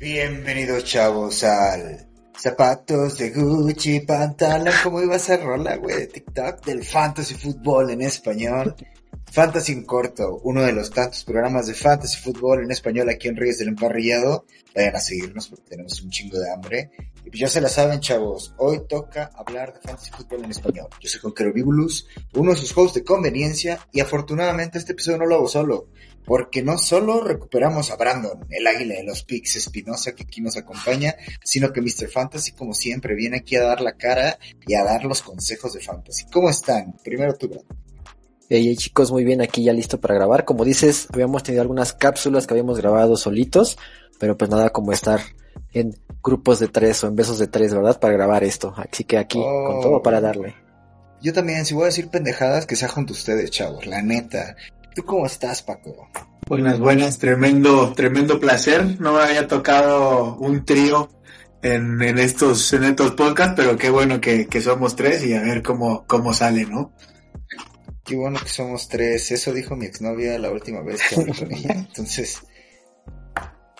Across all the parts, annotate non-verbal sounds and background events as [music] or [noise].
Bienvenidos chavos al Zapatos de Gucci, pantalón, ¿cómo iba a ser rola, güey? De TikTok del Fantasy Fútbol en español. Fantasy en corto, uno de los tantos programas de Fantasy Fútbol en español aquí en Reyes del Emparrillado. Vayan a seguirnos porque tenemos un chingo de hambre. Y pues ya se la saben, chavos. Hoy toca hablar de Fantasy Fútbol en español. Yo soy Conquero Bibulus, uno de sus hosts de conveniencia. Y afortunadamente este episodio no lo hago solo. Porque no solo recuperamos a Brandon, el águila de los Pix Espinosa que aquí nos acompaña, sino que Mr. Fantasy, como siempre, viene aquí a dar la cara y a dar los consejos de Fantasy. ¿Cómo están? Primero tú, Brandon. Hey, hey, chicos, muy bien, aquí ya listo para grabar. Como dices, habíamos tenido algunas cápsulas que habíamos grabado solitos, pero pues nada como estar en grupos de tres o en besos de tres, ¿verdad? Para grabar esto. Así que aquí, Oh. con todo para darle. Yo también, si voy a decir pendejadas, que sea junto a ustedes, chavos, la neta. ¿Tú cómo estás, Paco? Buenas, buenas, tremendo, tremendo placer. No me había tocado un trío en, en estos, en estos podcasts, pero qué bueno que, que somos tres y a ver cómo, cómo sale, ¿no? Qué bueno que somos tres. Eso dijo mi exnovia la última vez que hablé con ella. [laughs] Entonces,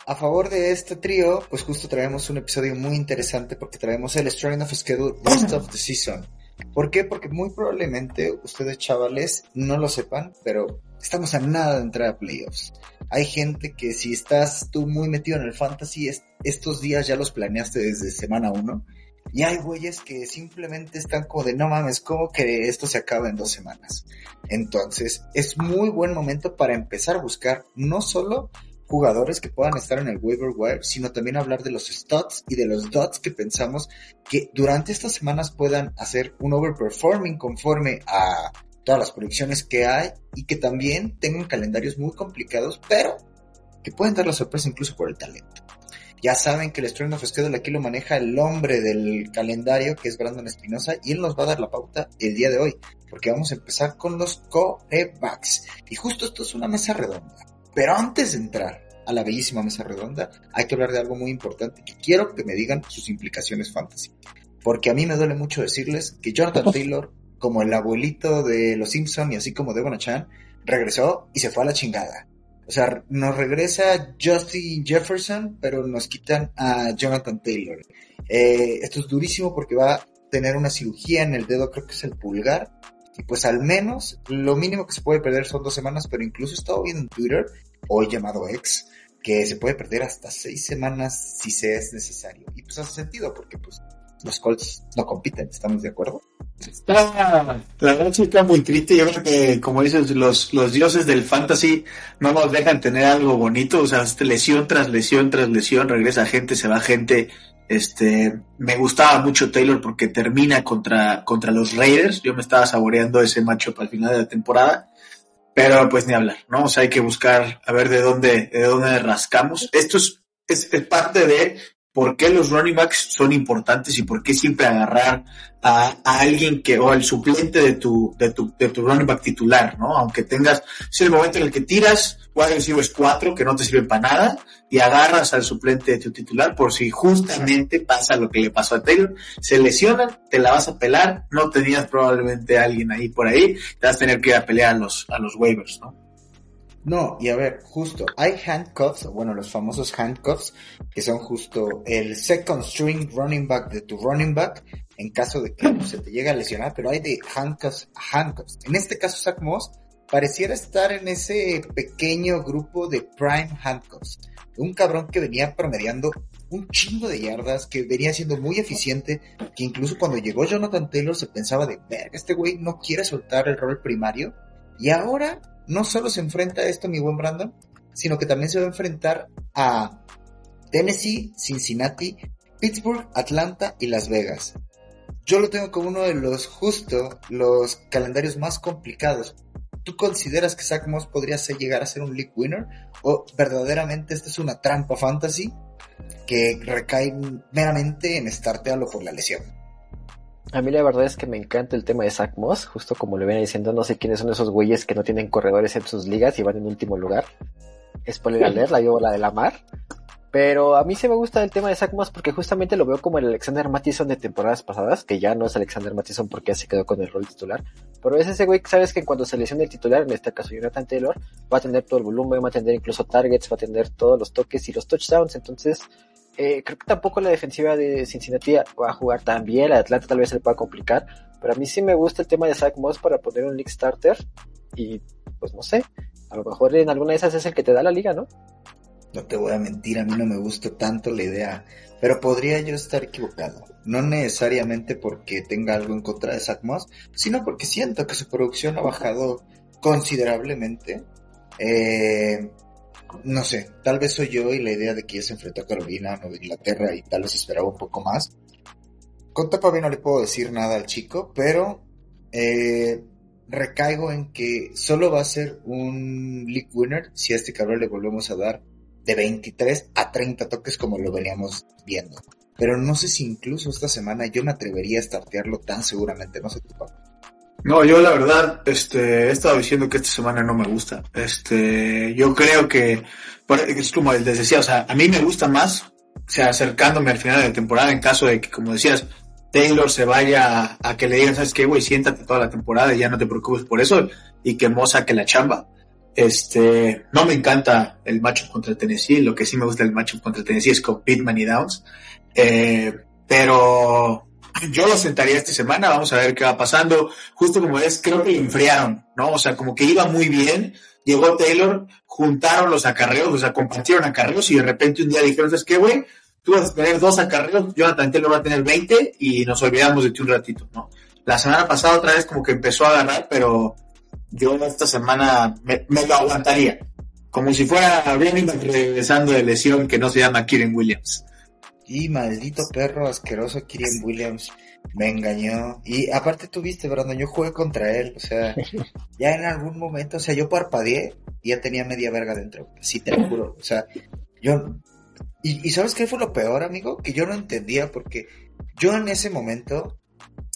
a favor de este trío, pues justo traemos un episodio muy interesante porque traemos el Strength of Schedule Rest of the Season. ¿Por qué? Porque muy probablemente ustedes chavales no lo sepan, pero estamos a nada de entrar a playoffs. Hay gente que si estás tú muy metido en el fantasy, es- estos días ya los planeaste desde semana uno. Y hay güeyes que simplemente están como de no mames, ¿cómo que esto se acaba en dos semanas? Entonces, es muy buen momento para empezar a buscar no solo jugadores que puedan estar en el waiver wire, sino también hablar de los studs y de los dots que pensamos que durante estas semanas puedan hacer un overperforming conforme a todas las proyecciones que hay y que también tengan calendarios muy complicados, pero que pueden dar la sorpresa incluso por el talento. Ya saben que el Strength of Schedule aquí lo maneja el hombre del calendario, que es Brandon Espinosa, y él nos va a dar la pauta el día de hoy, porque vamos a empezar con los corebacks. Y justo esto es una mesa redonda. Pero antes de entrar a la bellísima mesa redonda, hay que hablar de algo muy importante que quiero que me digan sus implicaciones fantasy. Porque a mí me duele mucho decirles que Jonathan Taylor, como el abuelito de los Simpson y así como Devon Chan, regresó y se fue a la chingada. O sea, nos regresa Justin Jefferson, pero nos quitan a Jonathan Taylor. Eh, esto es durísimo porque va a tener una cirugía en el dedo, creo que es el pulgar. Y pues al menos lo mínimo que se puede perder son dos semanas, pero incluso he estado viendo en Twitter, hoy llamado ex, que se puede perder hasta seis semanas si se es necesario. Y pues hace sentido porque pues los Colts no compiten, ¿estamos de acuerdo? Está, la verdad sí está muy triste. Yo creo que, como dices, los, los dioses del fantasy no nos dejan tener algo bonito. O sea, este, lesión tras lesión tras lesión, regresa gente, se va gente. Este, me gustaba mucho Taylor porque termina contra, contra los Raiders. Yo me estaba saboreando ese macho para el final de la temporada. Pero pues ni hablar, ¿no? O sea, hay que buscar a ver de dónde, de dónde rascamos. Esto es, es, es parte de por qué los running backs son importantes y por qué siempre agarrar a, alguien que, o al suplente de tu, de tu, de tu running back titular, ¿no? Aunque tengas, es el momento en el que tiras, wide receivers cuatro que no te sirven para nada, y agarras al suplente de tu titular por si justamente pasa lo que le pasó a Taylor, se lesionan, te la vas a pelar, no tenías probablemente a alguien ahí por ahí, te vas a tener que ir a pelear a los, a los waivers, ¿no? No, y a ver, justo, hay handcuffs, bueno, los famosos handcuffs, que son justo el second string running back de tu running back, en caso de que se te llegue a lesionar, pero hay de handcuffs handcuffs. En este caso, Zach Moss pareciera estar en ese pequeño grupo de prime handcuffs. Un cabrón que venía promediando un chingo de yardas, que venía siendo muy eficiente, que incluso cuando llegó Jonathan Taylor se pensaba de, verga, este güey no quiere soltar el rol primario, y ahora no solo se enfrenta a esto mi buen Brandon, sino que también se va a enfrentar a Tennessee, Cincinnati Pittsburgh, Atlanta y Las Vegas. Yo lo tengo como uno de los justo los calendarios más complicados. ¿Tú consideras que Zach Moss podría llegar a ser un league winner? ¿O verdaderamente esta es una trampa fantasy que recae meramente en startearlo por la lesión? A mí la verdad es que me encanta el tema de Zach Moss, justo como le viene diciendo, no sé quiénes son esos güeyes que no tienen corredores en sus ligas y van en último lugar. Spoiler alert, la llevo la de la mar. Pero a mí sí me gusta el tema de Zach Moss porque justamente lo veo como el Alexander Mattison de temporadas pasadas, que ya no es Alexander Mattison porque ya se quedó con el rol titular. Pero es ese güey que sabes que cuando se lesiona el titular, en este caso Jonathan Taylor, va a tener todo el volumen, va a tener incluso targets, va a tener todos los toques y los touchdowns. Entonces, eh, creo que tampoco la defensiva de Cincinnati va a jugar tan bien, la Atlanta tal vez se le pueda complicar, pero a mí sí me gusta el tema de Zach Moss para poner un League Starter y pues no sé, a lo mejor en alguna de esas es el que te da la liga, ¿no? No te voy a mentir, a mí no me gusta tanto la idea, pero podría yo estar equivocado. No necesariamente porque tenga algo en contra de Zach Moss, sino porque siento que su producción ha bajado considerablemente. Eh, no sé, tal vez soy yo y la idea de que ya se enfrentó a Carolina, o de Inglaterra y tal vez esperaba un poco más. Con Tampa Bay no le puedo decir nada al chico, pero eh, recaigo en que solo va a ser un league winner si a este cabrón le volvemos a dar de 23 a 30 toques como lo veníamos viendo. Pero no sé si incluso esta semana yo me atrevería a startearlo tan seguramente, no sé tu. No, yo la verdad, este, he estado diciendo que esta semana no me gusta. Este, yo creo que, es como les decía, o sea, a mí me gusta más, o sea, acercándome al final de la temporada en caso de que, como decías, Taylor se vaya a, que le digan, ¿sabes qué, güey? Siéntate toda la temporada y ya no te preocupes por eso y que Mo saque la chamba. Este, no me encanta el matchup contra Tennessee, lo que sí me gusta del matchup contra Tennessee es con Pittman y Downs. Eh, pero yo lo sentaría esta semana, vamos a ver qué va pasando. Justo como es, creo que enfriaron, ¿no? O sea, como que iba muy bien, llegó Taylor, juntaron los acarreos, o sea, compartieron acarreos y de repente un día dijeron, ¿sabes qué, güey? Tú vas a tener dos acarreos, Jonathan Taylor va a tener 20 y nos olvidamos de ti un ratito, ¿no? La semana pasada otra vez como que empezó a agarrar, pero yo esta semana me, lo aguantaría. Como si fuera running regresando de lesión que no se llama Kieran Williams. Y maldito perro asqueroso Kieran Williams me engañó. Y aparte tuviste, Brandon, yo jugué contra él. O sea, [laughs] ya en algún momento, o sea, yo parpadeé y ya tenía media verga dentro. Sí, te lo juro. O sea, yo... Y, y ¿sabes qué fue lo peor, amigo? Que yo no entendía porque yo en ese momento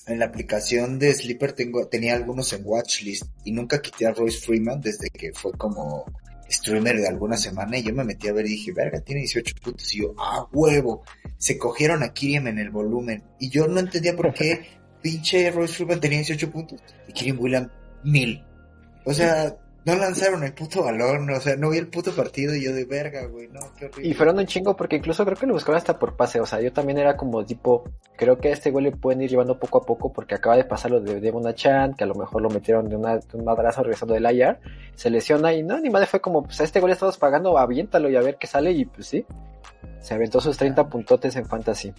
en la aplicación de Sleeper tengo, tenía algunos en watchlist y nunca quité a Royce Freeman desde que fue como streamer de alguna semana y yo me metí a ver y dije, verga, tiene 18 puntos y yo, ah, huevo, se cogieron a Kiriam en el volumen y yo no entendía por qué [laughs] pinche Royce Freeman tenía 18 puntos y Kiriam William mil. O sea, no lanzaron el puto balón, o sea, no vi el puto partido y yo de verga, güey, no, qué horrible. Y fueron un chingo porque incluso creo que lo buscaron hasta por pase, o sea, yo también era como tipo, creo que a este güey le pueden ir llevando poco a poco porque acaba de pasar lo de Devon Chan, que a lo mejor lo metieron de, una, un madrazo regresando del IR, se lesiona y no, ni madre fue como, pues a este güey le estamos pagando, aviéntalo y a ver qué sale y pues sí, se aventó sus 30 puntotes en fantasy.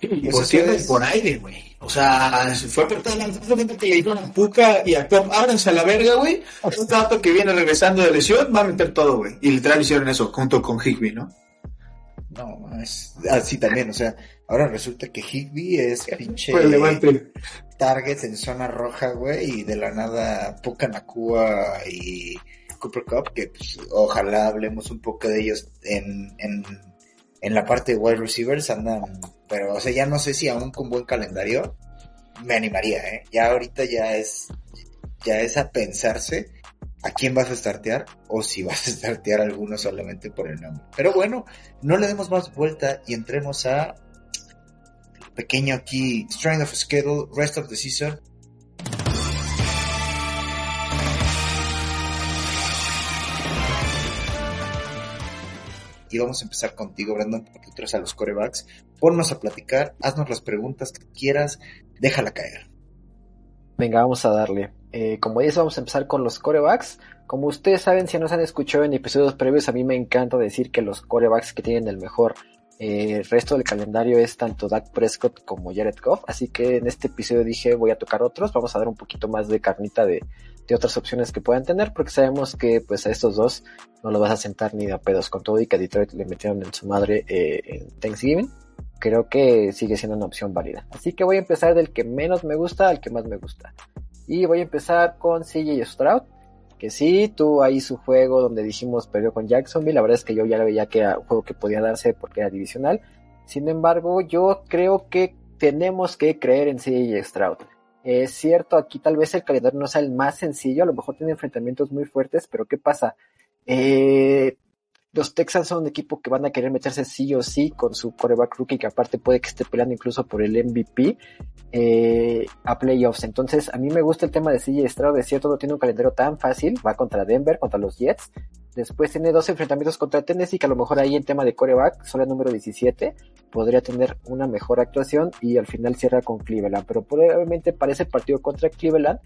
Y por cierto, por aire, güey. O sea, fue por todo el que le dio una puca y actuó, ábranse a la verga, güey. Un dato que viene regresando de lesión va a meter todo, güey. Y literal hicieron eso junto con Higby, ¿no? No, es así también, o sea, ahora resulta que Higby es [laughs] pinche target en zona roja, güey, y de la nada Puka Nakua y Cooper Cup, que pues, ojalá hablemos un poco de ellos en, en en la parte de wide receivers andan, pero o sea, ya no sé si aún con buen calendario me animaría, ¿eh? Ya ahorita ya es, ya es a pensarse a quién vas a startear o si vas a startear alguno solamente por el nombre. Pero bueno, no le demos más vuelta y entremos a pequeño aquí, strength of schedule, rest of the season. Y vamos a empezar contigo, Brandon, porque tú eres a los corebacks. Ponnos a platicar, haznos las preguntas que quieras, déjala caer. Venga, vamos a darle. Eh, como dices, vamos a empezar con los corebacks. Como ustedes saben, si nos han escuchado en episodios previos, a mí me encanta decir que los corebacks que tienen el mejor eh, resto del calendario es tanto Dak Prescott como Jared Goff. Así que en este episodio dije voy a tocar otros. Vamos a dar un poquito más de carnita de, de otras opciones que puedan tener, porque sabemos que pues a estos dos no los vas a sentar ni a pedos con todo y que a Detroit le metieron en su madre eh, en Thanksgiving. creo que sigue siendo una opción válida. Así que voy a empezar del que menos me gusta al que más me gusta. Y voy a empezar con CJ Stroud, que sí, tuvo ahí su juego donde dijimos perdió con Jacksonville. La verdad es que yo ya veía que era un juego que podía darse porque era divisional. Sin embargo, yo creo que tenemos que creer en CJ Stroud. Es cierto, aquí tal vez el calendario no sea el más sencillo, a lo mejor tiene enfrentamientos muy fuertes, pero ¿qué pasa? Eh, los Texans son un equipo que van a querer meterse sí o sí con su coreback rookie, que aparte puede que esté peleando incluso por el MVP eh, a playoffs. Entonces, a mí me gusta el tema de CJ Stroud. De cierto, no tiene un calendario tan fácil. Va contra Denver, contra los Jets. Después tiene dos enfrentamientos contra Tennessee, que a lo mejor ahí en tema de coreback, solo el número 17, podría tener una mejor actuación y al final cierra con Cleveland. Pero probablemente para ese partido contra Cleveland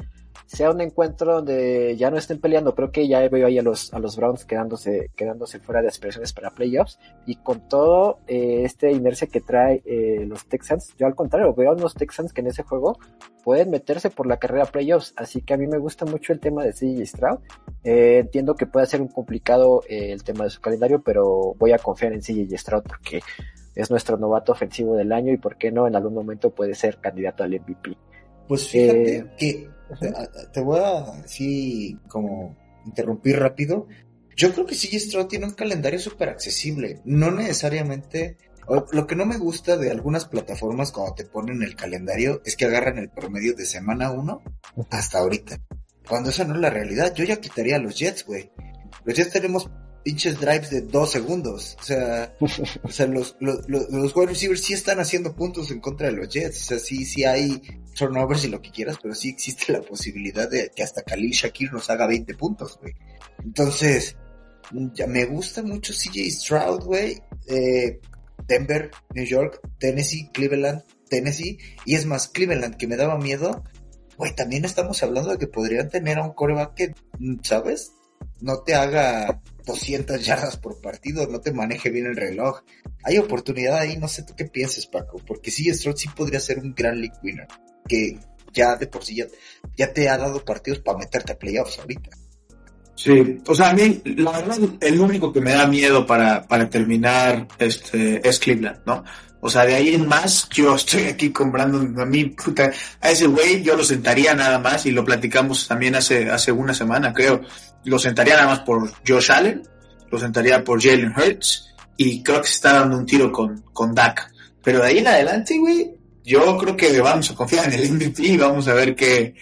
sea un encuentro donde ya no estén peleando. Creo que ya veo ahí a los, a los Browns quedándose, quedándose fuera de aspiraciones para playoffs. Y con todo eh, este inercia que trae eh, los Texans, yo al contrario, veo a unos Texans que en ese juego pueden meterse por la carrera playoffs. Así que a mí me gusta mucho el tema de CJ Stroud. Eh, entiendo que puede ser un complicado eh, el tema de su calendario, pero voy a confiar en CJ Stroud porque es nuestro novato ofensivo del año y por qué no en algún momento puede ser candidato al MVP. Pues fíjate eh, que te, te, voy a así como interrumpir rápido. Yo creo que CJ Stroud tiene un calendario súper accesible. No necesariamente lo que no me gusta de algunas plataformas cuando te ponen el calendario es que agarran el promedio de semana 1 hasta ahorita. Cuando esa no es la realidad, yo ya quitaría a los Jets, güey. Los Jets tenemos pinches drives de dos segundos. O sea, [laughs] o sea los, los, los, wide receivers sí están haciendo puntos en contra de los Jets. O sea, sí, sí hay turnovers y lo que quieras, pero sí existe la posibilidad de que hasta Khalil Shakir nos haga 20 puntos, güey. Entonces, ya me gusta mucho CJ Stroud, güey. Eh, Denver, New York, Tennessee, Cleveland, Tennessee. Y es más, Cleveland, que me daba miedo. Güey, también estamos hablando de que podrían tener a un coreback que, ¿sabes? No te haga 200 yardas por partido, no te maneje bien el reloj. Hay oportunidad ahí, no sé tú qué pienses, Paco, porque sí, Stroud sí podría ser un gran league winner, que ya de por sí ya, ya te ha dado partidos para meterte a playoffs ahorita. Sí, o sea, a mí, la verdad, el único que me da miedo para, para terminar este, es Cleveland, ¿no? O sea, de ahí en más, yo estoy aquí comprando a mí, puta, a ese güey yo lo sentaría nada más, y lo platicamos también hace, hace una semana, creo. Lo sentaría nada más por Josh Allen, lo sentaría por Jalen Hurts, y creo que se está dando un tiro con, con Dak. Pero de ahí en adelante, güey, yo creo que vamos a confiar en el MVP y vamos a ver qué,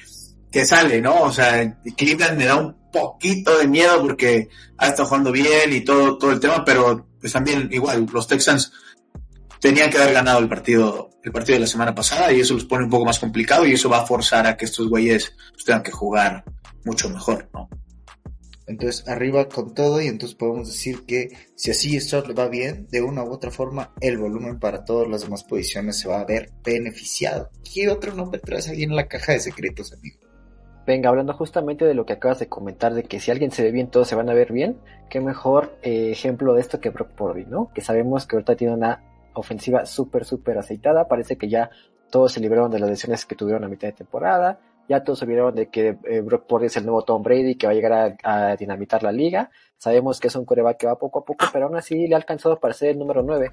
qué sale, ¿no? O sea, Cleveland me da un poquito de miedo porque ha estado jugando bien y todo, todo el tema, pero pues también igual, los Texans tenían que haber ganado el partido, el partido de la semana pasada y eso los pone un poco más complicado y eso va a forzar a que estos güeyes pues, tengan que jugar mucho mejor, ¿no? Entonces, arriba con todo y entonces podemos decir que si así esto le va bien, de una u otra forma, el volumen para todas las demás posiciones se va a ver beneficiado. ¿Qué otro nombre traes ahí en la caja de secretos, amigo? Venga, hablando justamente de lo que acabas de comentar, de que si alguien se ve bien, todos se van a ver bien, qué mejor eh, ejemplo de esto que Brock Purdy, ¿no? Que sabemos que ahorita tiene una ofensiva súper, súper aceitada, parece que ya todos se libraron de las lesiones que tuvieron a mitad de temporada, ya todos se vieron de que eh, Brock Purdy es el nuevo Tom Brady que va a llegar a, dinamitar la liga. Sabemos que es un coreback que va poco a poco, pero aún así le ha alcanzado para ser el número 9.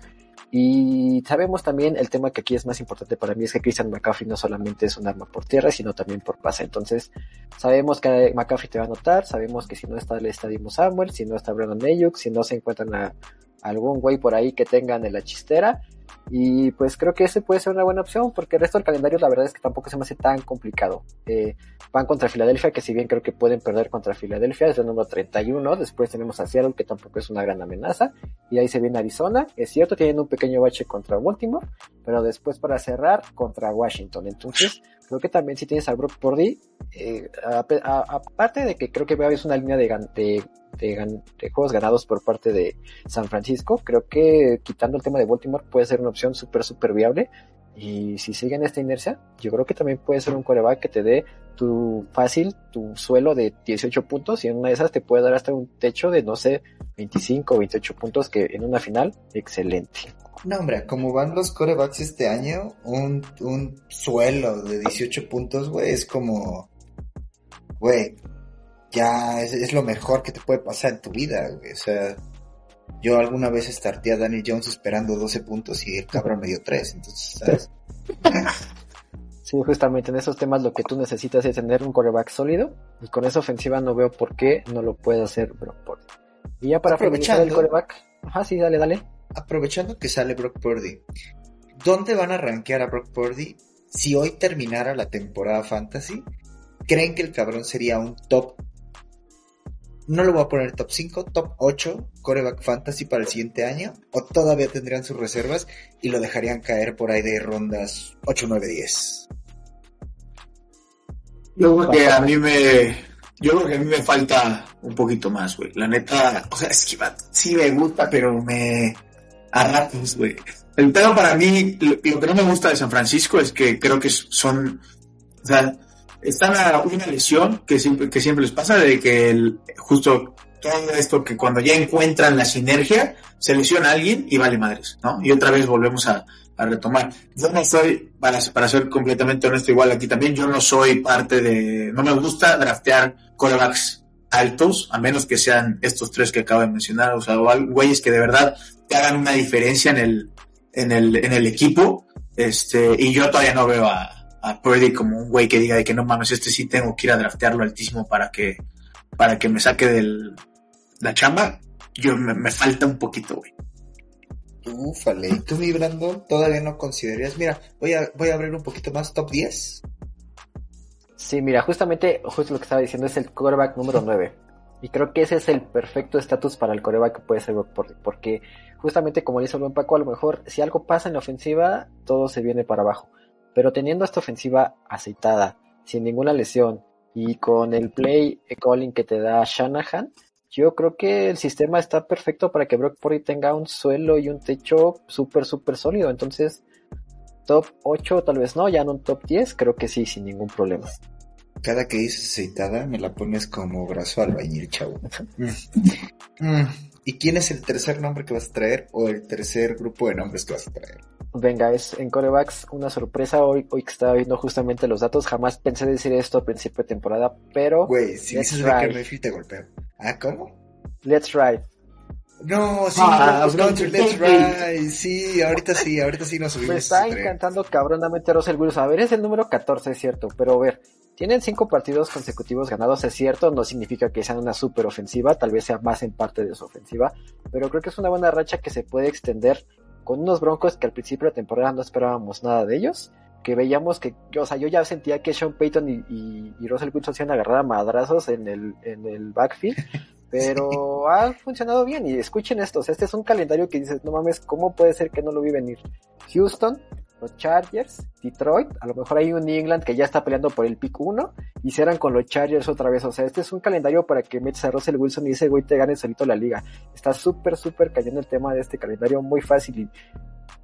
Y sabemos también el tema que aquí es más importante para mí es que Christian McCaffrey no solamente es un arma por tierra, sino también por pase. Entonces, sabemos que McCaffrey te va a anotar, sabemos que si no está el Estadio Samuel, si no está Brandon Ayuk, si no se encuentran a, algún güey por ahí que tengan en la chistera, y pues creo que ese puede ser una buena opción, porque el resto del calendario la verdad es que tampoco se me hace tan complicado. Eh, van contra Filadelfia, que si bien creo que pueden perder contra Filadelfia, es el número 31. Después tenemos a Seattle, que tampoco es una gran amenaza. Y ahí se viene Arizona. Es cierto, tienen un pequeño bache contra Baltimore, pero después para cerrar contra Washington. Entonces, creo que también si tienes a Brock Purdy, eh, aparte de que creo que es una línea de, de de, juegos ganados por parte de San Francisco. Creo que quitando el tema de Baltimore puede ser una opción súper, súper viable. Y si siguen esta inercia, yo creo que también puede ser un coreback que te dé tu fácil, tu suelo de 18 puntos y en una de esas te puede dar hasta un techo de, no sé, 25 o 28 puntos que en una final, excelente. No, hombre, como van los corebacks este año, un, un suelo de 18 puntos, güey, es como, güey, ya es, lo mejor que te puede pasar en tu vida, güey. O sea, Yo alguna vez starté a Danny Jones esperando 12 puntos y el cabrón me dio 3. Entonces, ¿sabes? [laughs] Sí, justamente en esos temas lo que tú necesitas es tener un coreback sólido y con esa ofensiva no veo por qué no lo puede hacer Brock Purdy. Y ya para aprovechar el coreback, ajá, sí, dale, dale. Aprovechando que sale Brock Purdy, ¿dónde van a rankear a Brock Purdy si hoy terminara la temporada fantasy? ¿Creen que el cabrón sería un top? No lo voy a poner top 5, top 8 coreback fantasy para el siguiente año. ¿O todavía tendrían sus reservas y lo dejarían caer por ahí de rondas 8, 9, 10? Yo creo que a mí me. Yo creo que a mí me falta un poquito más, güey. La neta, o sea, es que sí me gusta, pero me. a ratos, güey. El pedo para mí, lo, que no me gusta de San Francisco es que creo que son. O sea, están a una lesión que siempre, que siempre les pasa, de que el, justo todo esto que cuando ya encuentran la sinergia, se lesiona a alguien y vale madres, ¿no? Y otra vez volvemos a, retomar. Yo no soy, para, para ser completamente honesto, igual aquí también, yo no soy parte de, no me gusta draftear corebacks altos, a menos que sean estos tres que acabo de mencionar, o sea, güeyes que de verdad te hagan una diferencia en el, en el, en el equipo, este, y yo todavía no veo a, a Purdy como un güey que diga de que no mames, este sí tengo que ir a draftearlo altísimo para que, para que me saque del, la chamba, yo me, me falta un poquito, güey. Ufale, ¿y tú, mi Brandon, todavía no considerarías? Mira, voy a, voy a abrir un poquito más, top 10. Sí, mira, justamente, justo lo que estaba diciendo es el quarterback número 9. Y creo que ese es el perfecto estatus para el coreback que puede ser porque justamente como dice el buen Paco, a lo mejor si algo pasa en la ofensiva, todo se viene para abajo. Pero teniendo esta ofensiva aceitada, sin ninguna lesión, y con el play calling que te da Shanahan, yo creo que el sistema está perfecto para que Brock Purdy tenga un suelo y un techo súper, súper sólido. Entonces, top 8 tal vez no, ya en un top 10 creo que sí, sin ningún problema. Cada que dices aceitada me la pones como brazo albañil, chavo. [laughs] Mm. ¿Y quién es el tercer nombre que vas a traer o el tercer grupo de nombres que vas a traer? Venga, es en corebacks una sorpresa hoy, hoy que estaba viendo justamente los datos. Jamás pensé decir esto a principio de temporada, pero. Güey, si dices Mayfield te golpeo. ¿Ah, cómo? Let's ride. No, sí, ah, Let's Ride. Sí, ahorita sí, ahorita sí nos subimos. Me está encantando cabronamente Russell Wilson. A ver, es el número 14, es cierto, pero a ver, tienen cinco partidos consecutivos ganados, es cierto, no significa que sean una super ofensiva, tal vez sea más en parte de su ofensiva, pero creo que es una buena racha que se puede extender con unos broncos que al principio de la temporada no esperábamos nada de ellos, que veíamos que, o sea, yo ya sentía que Sean Payton y, y, Russell Wilson se iban a agarrar a madrazos en el, en el backfield, [laughs] pero ha funcionado bien y escuchen esto, este es un calendario que dices, no mames, ¿cómo puede ser que no lo vi venir? Houston, los Chargers, Detroit, a lo mejor hay un New England que ya está peleando por el pick 1 y cierran con los Chargers otra vez. O sea, este es un calendario para que metas a Russell Wilson y ese güey te gane solito la liga. Está súper, súper cayendo el tema de este calendario, muy fácil. Y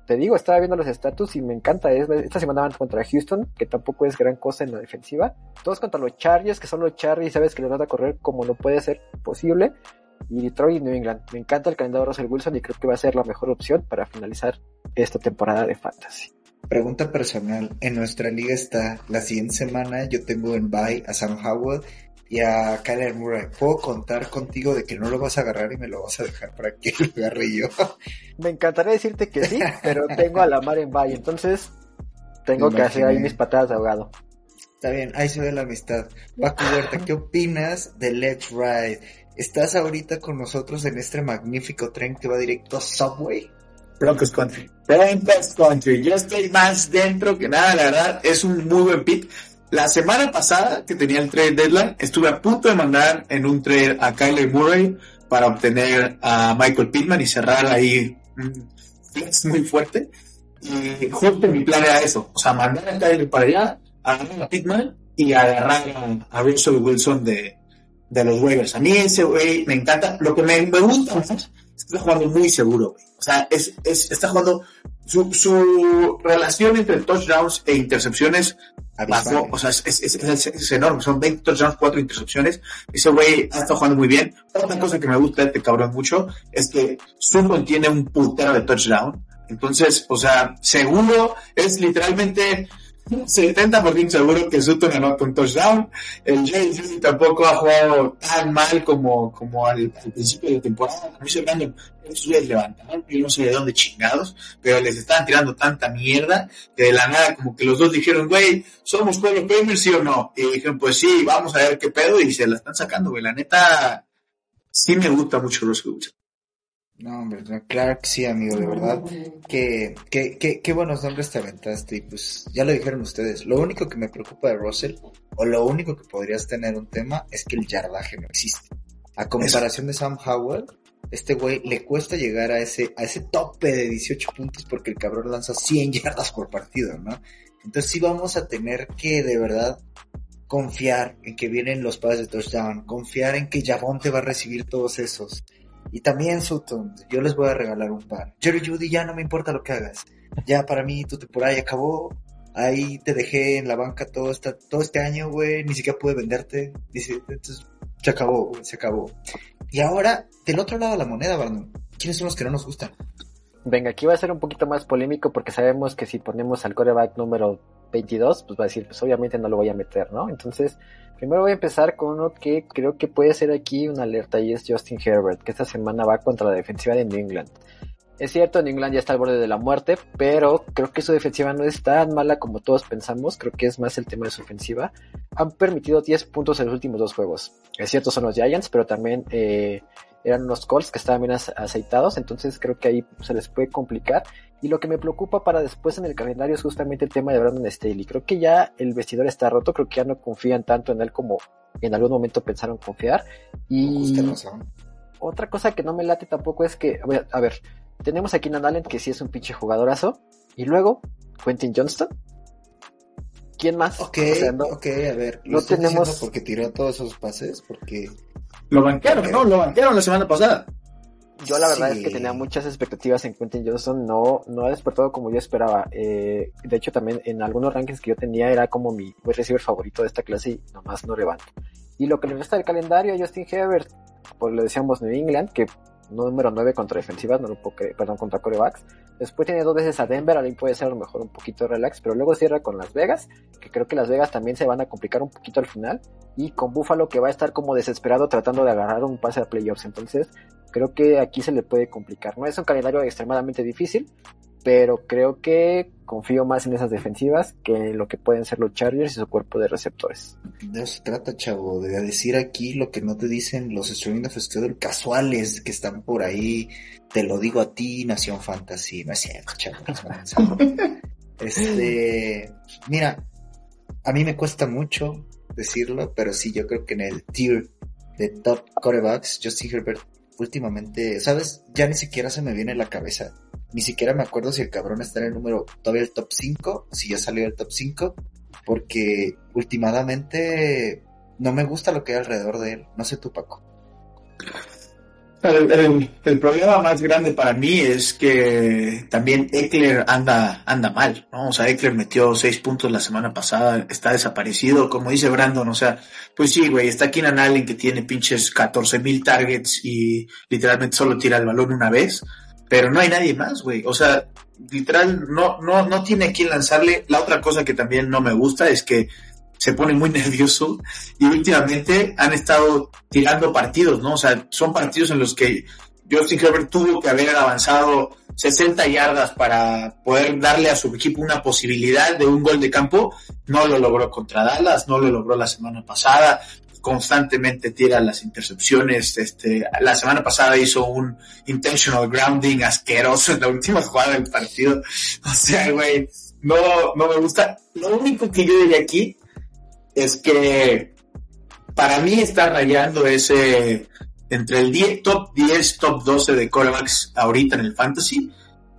te digo, estaba viendo los estatus y me encanta. Esta semana van contra Houston, que tampoco es gran cosa en la defensiva. Todos contra los Chargers, que son los Chargers sabes que le van a correr como no puede ser posible y Detroit y New England. Me encanta el calendario de Russell Wilson y creo que va a ser la mejor opción para finalizar esta temporada de Fantasy. Pregunta personal. En nuestra liga está la siguiente semana. Yo tengo en bye a Sam Howell y a Kyler Murray. ¿Puedo contar contigo de que no lo vas a agarrar y me lo vas a dejar para que [laughs] lo agarre yo? Me encantaría decirte que sí, pero tengo a la mar en bye. Entonces tengo que hacer ahí mis patadas de ahogado. Está bien, ahí se ve la amistad. Paco Huerta, ¿qué opinas de Let's Ride? ¿Estás ahorita con nosotros en este magnífico tren que va directo a Subway? Broncos Country. Broncos Country. Yo estoy más dentro que nada, la verdad. Es un muy buen pick. La semana pasada que tenía el trade deadline, estuve a punto de mandar en un trade a Kyler Murray para obtener a Michael Pittman y cerrar ahí un muy fuerte. Y justo mi plan era eso, o sea, mandar a Kyler para allá, agarrar a Pittman y agarrar a, Russell Wilson de, de los Waivers. A mí ese güey me encanta. Lo que me, me gusta más está jugando muy seguro, güey. O sea, es, es, está jugando su, su relación entre touchdowns e intercepciones bajó, o sea, es, es, es, enorme, son 20 touchdowns, 4 intercepciones, ese güey estado jugando muy bien. Otra cosa que me gusta de este cabrón mucho es que Sutton tiene un putero de touchdown, entonces, o sea, seguro es literalmente 70% seguro que Sutton anota un touchdown. El Judy tampoco ha jugado tan mal como, como al, principio de la temporada. Como dice Brandon, esos güeyes levantaron, yo no sé de dónde chingados, pero les estaban tirando tanta mierda que de la nada como que los dos dijeron, güey, ¿somos pueblo Premier, sí o no? Y dijeron, pues sí, vamos a ver qué pedo, y se la están sacando, güey. La neta, sí me gusta mucho Russell Wilson. No, hombre, claro que sí, amigo, de verdad. Que, que, que, qué buenos nombres te aventaste. Y pues ya lo dijeron ustedes. Lo único que me preocupa de Russell, o lo único que podrías tener un tema, es que el yardaje no existe. A comparación de Sam Howell, este güey le cuesta llegar a ese, a ese tope de 18 puntos porque el cabrón lanza 100 [laughs] yardas por partido, ¿no? Entonces sí vamos a tener que de verdad confiar en que vienen los pases de touchdown, confiar en que Javonte va a recibir todos esos. Y también Sutton, yo les voy a regalar un par. Jerry Judy, ya no me importa lo que hagas. Ya para mí tu temporada ya acabó. Ahí te dejé en la banca todo, esta, todo este año, güey. Ni siquiera pude venderte. Dice, entonces se acabó, güey, se acabó. Y ahora, del otro lado de la moneda, Brandon, ¿quiénes son los que no nos gustan? Venga, aquí va a ser un poquito más polémico porque sabemos que si ponemos al coreback número 22, pues va a decir, pues obviamente no lo voy a meter, ¿no? Entonces, primero voy a empezar con uno que creo que puede ser aquí una alerta y es Justin Herbert, que esta semana va contra la defensiva de New England. Es cierto, New England ya está al borde de la muerte, pero creo que su defensiva no es tan mala como todos pensamos, creo que es más el tema de su ofensiva. Han permitido 10 puntos en los últimos dos juegos. Es cierto, son los Giants, pero también eh, eran unos Colts que estaban bien aceitados, entonces creo que ahí se les puede complicar. Y lo que me preocupa para después en el calendario es justamente el tema de Brandon Staley. Creo que ya el vestidor está roto, creo que ya no confían tanto en él como en algún momento pensaron confiar. Y otra cosa que no me late tampoco es que, a ver, tenemos aquí a Allen que sí es un pinche jugadorazo. Y luego, Quentin Johnston. ¿Quién más? Ok, ok, a ver. no tenemos... porque tiró todos esos pases, porque... Lo banquearon, ¿no? Lo banquearon la semana pasada. Yo la verdad es que tenía muchas expectativas en Quentin Johnson, no, no ha despertado como yo esperaba. Eh, de hecho, también en algunos rankings que yo tenía era como mi wide receiver favorito de esta clase y nomás no levanta. Y lo que le resta del calendario a Justin Herbert, pues lo decíamos New England, que número 9 contra defensivas, no lo puedo creer, perdón, contra corebacks. Después tiene dos veces a Denver, ahí puede ser a lo mejor un poquito relax, pero luego cierra con Las Vegas, que creo que Las Vegas también se van a complicar un poquito al final, y con Buffalo que va a estar como desesperado tratando de agarrar un pase a playoffs. Entonces, creo que aquí se le puede complicar. No es un calendario extremadamente difícil, pero creo que confío más en esas defensivas que en lo que pueden ser los Chargers y su cuerpo de receptores. De eso se trata, chavo, de decir aquí lo que no te dicen los streaming of schedule casuales que están por ahí. Te lo digo a ti, Nación Fantasy. No es cierto, chavo. [laughs] este, mira, a mí me cuesta mucho decirlo, pero sí, yo creo que en el tier de top quarterbacks, Justin Herbert últimamente, ¿sabes? Ya ni siquiera se me viene a la cabeza ni siquiera me acuerdo si el cabrón está en el número, todavía el top 5, si ya salió el top 5, porque últimamente no me gusta lo que hay alrededor de él. No sé tú, Paco. El, problema más grande para mí es que también Eckler anda, anda mal, ¿no? O sea, Eckler metió seis puntos la semana pasada, está desaparecido, como dice Brandon, o sea, pues sí, güey, está Keenan Allen que tiene pinches 14 mil targets y literalmente solo tira el balón una vez pero no hay nadie más, güey. O sea, literal, no, no, no tiene a quién lanzarle. La otra cosa que también no me gusta es que se pone muy [laughs] nervioso y últimamente han estado tirando partidos, ¿no? O sea, son partidos en los que Justin Herbert tuvo que haber avanzado 60 yardas para poder darle a su equipo una posibilidad de un gol de campo. No lo logró contra Dallas, no lo logró la semana pasada constantemente tira las intercepciones. Este, la semana pasada hizo un intentional grounding asqueroso en la última [laughs] jugada del partido. O sea, güey, no, no me gusta. Lo único que yo diría aquí es que para mí está rayando ese entre el 10, top 10, top 12 de corebacks ahorita en el fantasy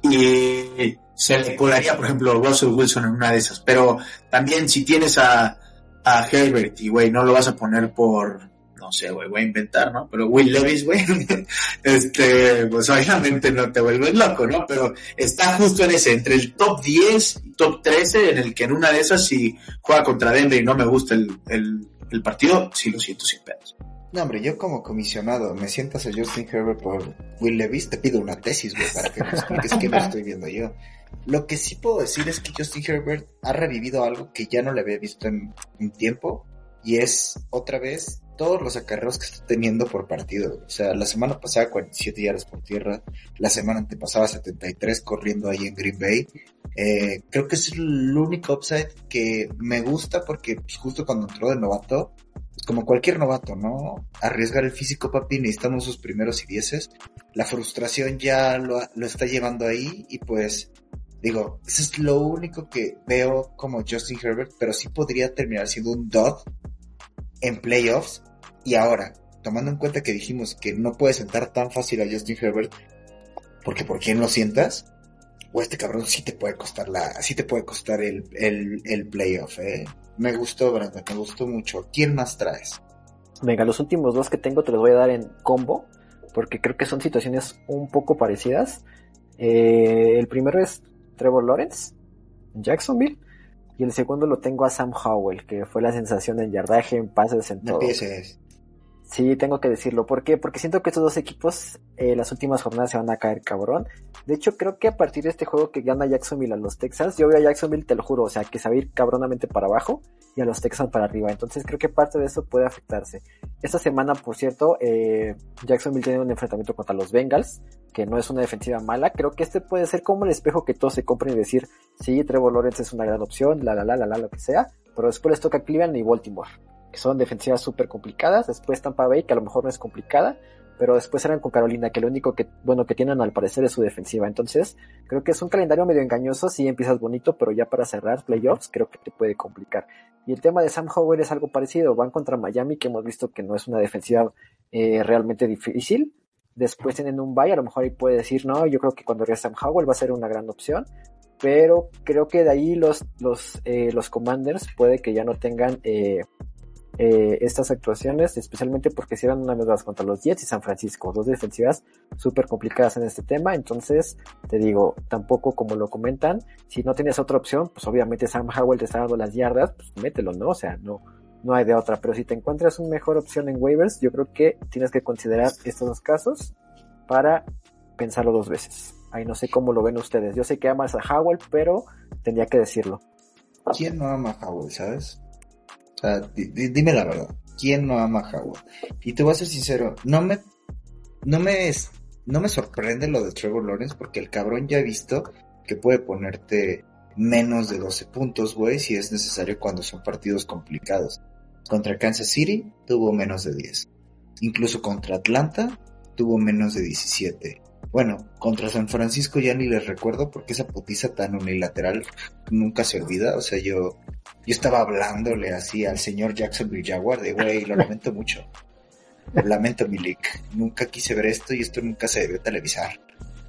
y se le colaría, por ejemplo, Russell Wilson en una de esas. Pero también si tienes a a Herbert y, güey, no lo vas a poner por, no sé, güey, voy a inventar, ¿no? Pero Will Levis, güey, [laughs] este, pues obviamente no te vuelves loco, ¿no? Pero está justo en ese, entre el top 10 y top 13, en el que en una de esas, si juega contra Denver y no me gusta el, el, el partido, sí lo siento sin pedos. No, hombre, yo como comisionado me sientas a Justin Herbert por Will Levis, te pido una tesis, güey, para que me expliques qué no estoy viendo yo. Lo que sí puedo decir es que Justin Herbert ha revivido algo que ya no le había visto en un tiempo y es otra vez todos los acarreos que está teniendo por partido. O sea, la semana pasada 47 yardas por tierra, la semana antepasada 73 corriendo ahí en Green Bay. Eh, creo que es el único upside que me gusta porque pues, justo cuando entró de novato, como cualquier novato, ¿no? Arriesgar el físico, papi, necesitamos sus primeros y dieces. La frustración ya lo, lo está llevando ahí y pues digo, eso es lo único que veo como Justin Herbert, pero sí podría terminar siendo un dud en playoffs. Y ahora, tomando en cuenta que dijimos que no puedes sentar tan fácil a Justin Herbert, porque por quién lo sientas, o este cabrón sí te puede costar la, sí te puede costar el, el, el playoff, eh. Me gustó, Brandon, me gustó mucho. ¿Quién más traes? Venga, los últimos dos que tengo te los voy a dar en combo, porque creo que son situaciones un poco parecidas. Eh, el primero es Trevor Lawrence, en Jacksonville. Y el segundo lo tengo a Sam Howell, que fue la sensación en yardaje, en pases, en todo. Sí, tengo que decirlo. ¿Por qué? Porque siento que estos dos equipos, eh, las últimas jornadas se van a caer cabrón. De hecho, creo que a partir de este juego que gana Jacksonville a los Texans, yo veo a Jacksonville, te lo juro, o sea, que se va a ir cabronamente para abajo y a los Texans para arriba. Entonces creo que parte de eso puede afectarse. Esta semana, por cierto, eh, Jacksonville tiene un enfrentamiento contra los Bengals, que no es una defensiva mala. Creo que este puede ser como el espejo que todos se compren y decir, sí, Trevor Lawrence es una gran opción, la, la, la, la, la, lo que sea. Pero después les toca Cleveland y Baltimore que son defensivas súper complicadas. Después Tampa Bay, que a lo mejor no es complicada, pero después eran con Carolina, que lo único que, bueno, que tienen al parecer es su defensiva. Entonces, creo que es un calendario medio engañoso, si empiezas bonito, pero ya para cerrar playoffs creo que te puede complicar. Y el tema de Sam Howell es algo parecido, van contra Miami, que hemos visto que no es una defensiva eh, realmente difícil. Después tienen un bye, a lo mejor ahí puede decir, no, yo creo que cuando regrese Sam Howell va a ser una gran opción pero creo que de ahí los, los, eh, los commanders puede que ya no tengan eh, eh, estas actuaciones, especialmente porque si eran una vez más contra los Jets y San Francisco, dos defensivas súper complicadas en este tema, entonces te digo, tampoco como lo comentan, si no tienes otra opción, pues obviamente Sam Howell te está dando las yardas, pues mételo, ¿no? O sea, no, no hay de otra, pero si te encuentras una mejor opción en waivers, yo creo que tienes que considerar estos dos casos para pensarlo dos veces. Ahí no sé cómo lo ven ustedes. Yo sé que amas a Howell, pero tendría que decirlo. ¿Quién no ama Howell, sabes? Sea, dime la verdad. ¿Quién no ama a Howard? Y te voy a ser sincero, no me, no me, no me sorprende lo de Trevor Lawrence porque el cabrón ya ha visto que puede ponerte menos de 12 puntos, güey, si es necesario cuando son partidos complicados. Contra Kansas City tuvo menos de 10. Incluso contra Atlanta tuvo menos de 17. Bueno, contra San Francisco ya ni les recuerdo porque esa putiza tan unilateral nunca se olvida. O sea, yo, yo estaba hablándole así al señor Jacksonville Jaguar de, güey, lo lamento mucho. Lo lamento, Milik. Nunca quise ver esto y esto nunca se debió televisar.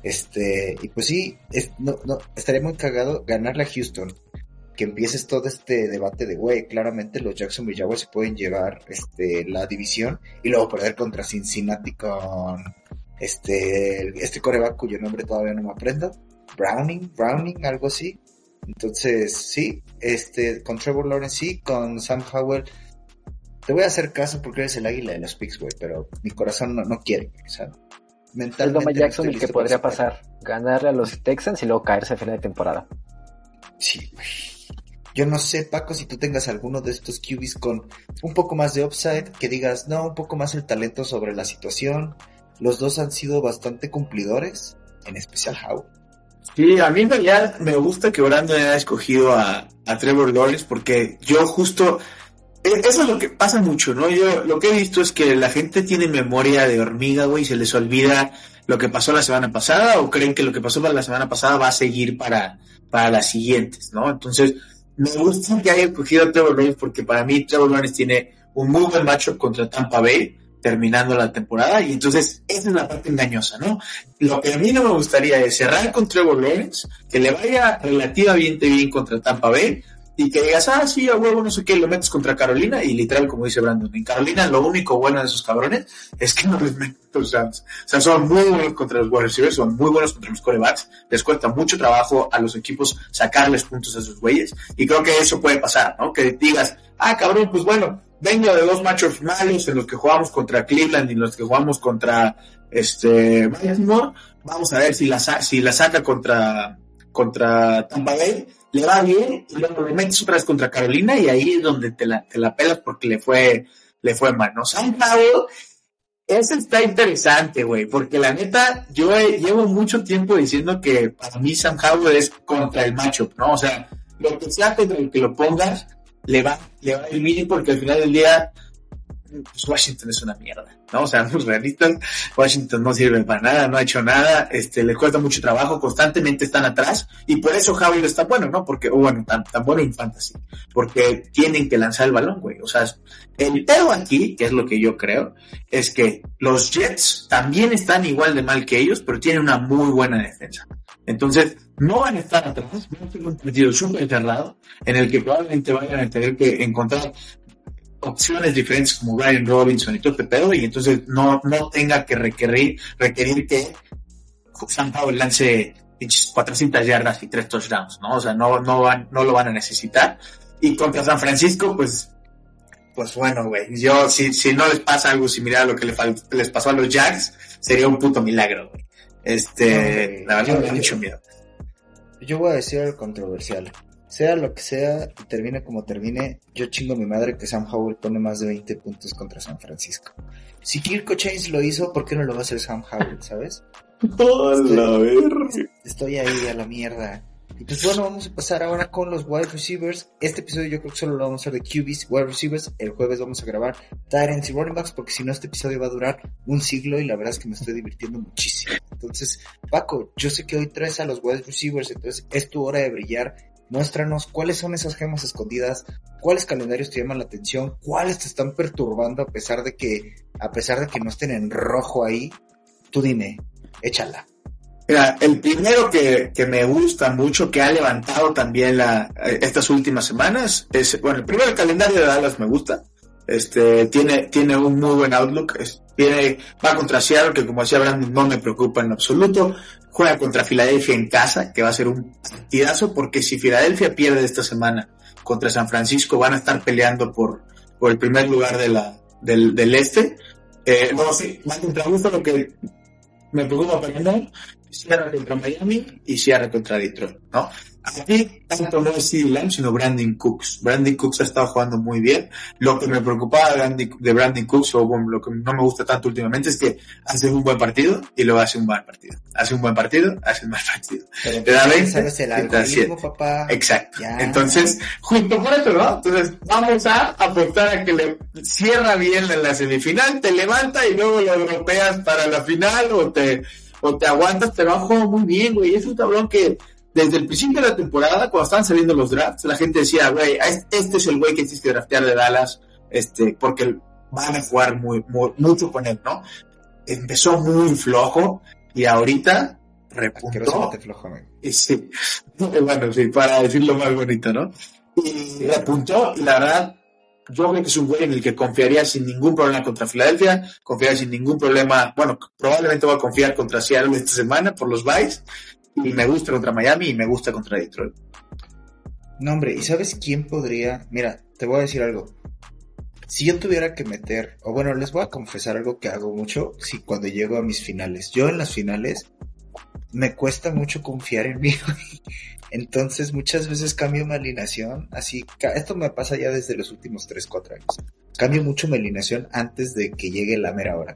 Este, y pues sí, es, no, no, estaría muy cagado ganarle a Houston. Que empieces todo este debate de, güey, claramente los Jacksonville Jaguars se pueden llevar este, la división y luego perder contra Cincinnati con este, este coreback cuyo nombre todavía no me aprendo, Browning, Browning, algo así. Entonces, sí, este, con Trevor Lawrence sí, con Sam Howell, te voy a hacer caso porque eres el águila de los picks, güey, pero mi corazón no, quiere, o sea, mentalmente. Es Jackson el que podría pasar, ganarle a los Texans y luego caerse a final de temporada. Sí, güey. Yo no sé, Paco, si tú tengas alguno de estos QBs con un poco más de upside, que digas, no, un poco más el talento sobre la situación, los dos han sido bastante cumplidores, en especial Howe. Sí, a mí en realidad me gusta que Brandon haya escogido a, Trevor Lawrence porque yo justo e, eso es lo que pasa mucho, ¿no? Yo lo que he visto es que la gente tiene memoria de hormiga, güey, y se les olvida lo que pasó la semana pasada o creen que lo que pasó para la semana pasada va a seguir para, para las siguientes, ¿no? Entonces, me gusta que haya escogido a Trevor Lawrence porque para mí Trevor Lawrence tiene un muy buen macho contra Tampa Bay terminando la temporada y entonces esa es la parte engañosa, ¿no? Lo que a mí no me gustaría es cerrar con Trevor Lawrence, que le vaya relativamente bien contra Tampa Bay y que digas, ah, sí, a huevo, no sé qué, lo metes contra Carolina y literal, como dice Brandon, en Carolina lo único bueno de esos cabrones es que no les meten touchdowns. O sea, son muy buenos contra los wide receivers, son muy buenos contra los corebacks, les cuesta mucho trabajo a los equipos sacarles puntos a esos güeyes y creo que eso puede pasar, ¿no? Que digas, ah, cabrón, pues bueno, vengo de dos matches malos en los que jugamos contra Cleveland y en los que jugamos contra este Baltimore. Vamos a ver si la, si la saca contra contra Tampa Bay, le va bien, y luego le metes otra vez contra Carolina, y ahí es donde te la, te la pelas porque le fue, le fue mal, ¿no? Sam Howell, eso está interesante, güey, porque la neta, yo llevo mucho tiempo diciendo que para mí Sam es contra el matchup, ¿no? O sea, lo que sea que lo pongas, le va, le va a ir bien porque al final del día, pues Washington es una mierda, ¿no? O sea, [laughs] los realistas, Washington no sirve para nada, no ha hecho nada, este, le cuesta mucho trabajo, constantemente están atrás, y por eso Howell está bueno, ¿no? Porque, o bueno, tan, tan bueno en fantasy, porque tienen que lanzar el balón, güey. O sea, el pedo aquí, que es lo que yo creo, es que los Jets también están igual de mal que ellos, pero tienen una muy buena defensa. Entonces, no van a estar atrás, van a ser un partido súper cerrado, en el que probablemente vayan a tener que encontrar opciones diferentes como Brian Robinson y todo este pedo, y entonces no, no tenga que requerir, requerir que San Pablo lance pinches 400 yardas y tres touchdowns, ¿no? O sea, no, no van, no lo van a necesitar. Y contra San Francisco, pues, pues bueno, güey, yo, si, si no les pasa algo similar a lo que le les pasó a los Jags, sería un puto milagro, güey. Este, No, la verdad me da mucho miedo. Yo voy a decir algo controversial. Sea lo que sea y termine como termine, yo chingo a mi madre que Sam Howell pone más de 20 puntos contra San Francisco. Si Kirko Chains lo hizo, ¿por qué no lo va a hacer Sam Howell, sabes? [laughs] Estoy ahí a la mierda. Y pues bueno, vamos a pasar ahora con los wide receivers. Este episodio yo creo que solo lo vamos a hacer de QBs, wide receivers. El jueves vamos a grabar Tyrants y running backs porque si no este episodio va a durar un siglo y la verdad es que me estoy divirtiendo muchísimo. Entonces, Paco, yo sé que hoy traes a los wide receivers, entonces es tu hora de brillar. Muéstranos cuáles son esas gemas escondidas, cuáles calendarios te llaman la atención, cuáles te están perturbando a pesar de que, a pesar de que no estén en rojo ahí. Tú dime, échala. Mira, el primero que, que me gusta mucho, que ha levantado también la, estas últimas semanas, es, bueno, el primero el calendario de Dallas me gusta. Este, tiene, tiene un muy buen outlook. tiene, va contra Seattle, que como decía Brandon, no me preocupa en absoluto. Juega contra Filadelfia en casa, que va a ser un partidazo, porque si Filadelfia pierde esta semana contra San Francisco, van a estar peleando por, por el primer lugar de la, del, del este. Eh, no, sí, va contra gusto lo que me preocupa para ganar. Cierra contra Miami y cierra contra Detroit, ¿no? Aquí tanto no es CeeDee Lamb, sino Brandon Cooks. Brandon Cooks ha estado jugando muy bien. Lo que me preocupaba de Brandon, Cooks, o bueno, lo que no me gusta tanto últimamente, es que hace un buen partido y luego hace un mal partido. Hace un buen partido, hace un mal partido. Pero Te da pues, 20, sabes el algoritmo, 7. papá. Exacto. Ya. Entonces, junto con eso, ¿no? Entonces, vamos a apostar a que le cierra bien en la semifinal, te levanta y luego lo dropeas para la final o te, o te aguantas, pero ha jugado muy bien, güey. Es un cabrón que desde el principio de la temporada, cuando estaban saliendo los drafts, la gente decía, güey, este es el güey que tienes que draftear de Dallas, este, porque van a jugar muy, muy- mucho con él, ¿no? Empezó muy flojo y ahorita repuntó. flojo. Y sí, [laughs] bueno, sí, para decirlo más bonito, ¿no? Y repuntó, y la verdad, yo creo que es un güey en el que confiaría sin ningún problema contra Filadelfia, confiaría sin ningún problema, bueno, probablemente voy a confiar contra Seattle esta semana por los buys, y me gusta contra Miami y me gusta contra Detroit. No, hombre, ¿y sabes quién podría? Mira, te voy a decir algo. Si yo tuviera que meter, o bueno, les voy a confesar algo que hago mucho, si cuando llego a mis finales. Yo en las finales me cuesta mucho confiar en mí. [laughs] Entonces muchas veces cambio mi alineación, así, esto me pasa ya desde los últimos 3, 4 años. Cambio mucho mi alineación antes de que llegue la mera hora.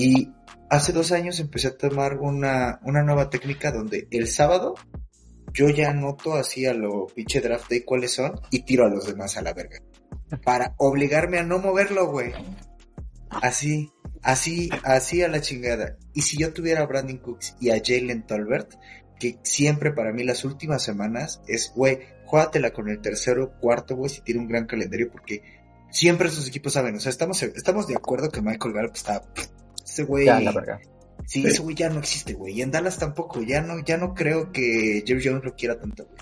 Y hace dos años empecé a tomar una, una nueva técnica donde el sábado yo ya anoto así a lo pinche draft day cuáles son y tiro a los demás a la verga. Para obligarme a no moverlo, güey. Así, así, así a la chingada. Y si yo tuviera a Brandon Cooks y a Jalen Tolbert, que siempre para mí las últimas semanas es, güey, juégatela con el tercero, cuarto, güey, si tiene un gran calendario, porque siempre esos equipos saben, o sea, estamos, estamos de acuerdo que Michael Gallup está, ese güey, Ya, la verga. Sí, ese güey ya no existe, güey. Y en Dallas tampoco. Ya no, ya no creo que Jerry Jones lo quiera tanto, güey.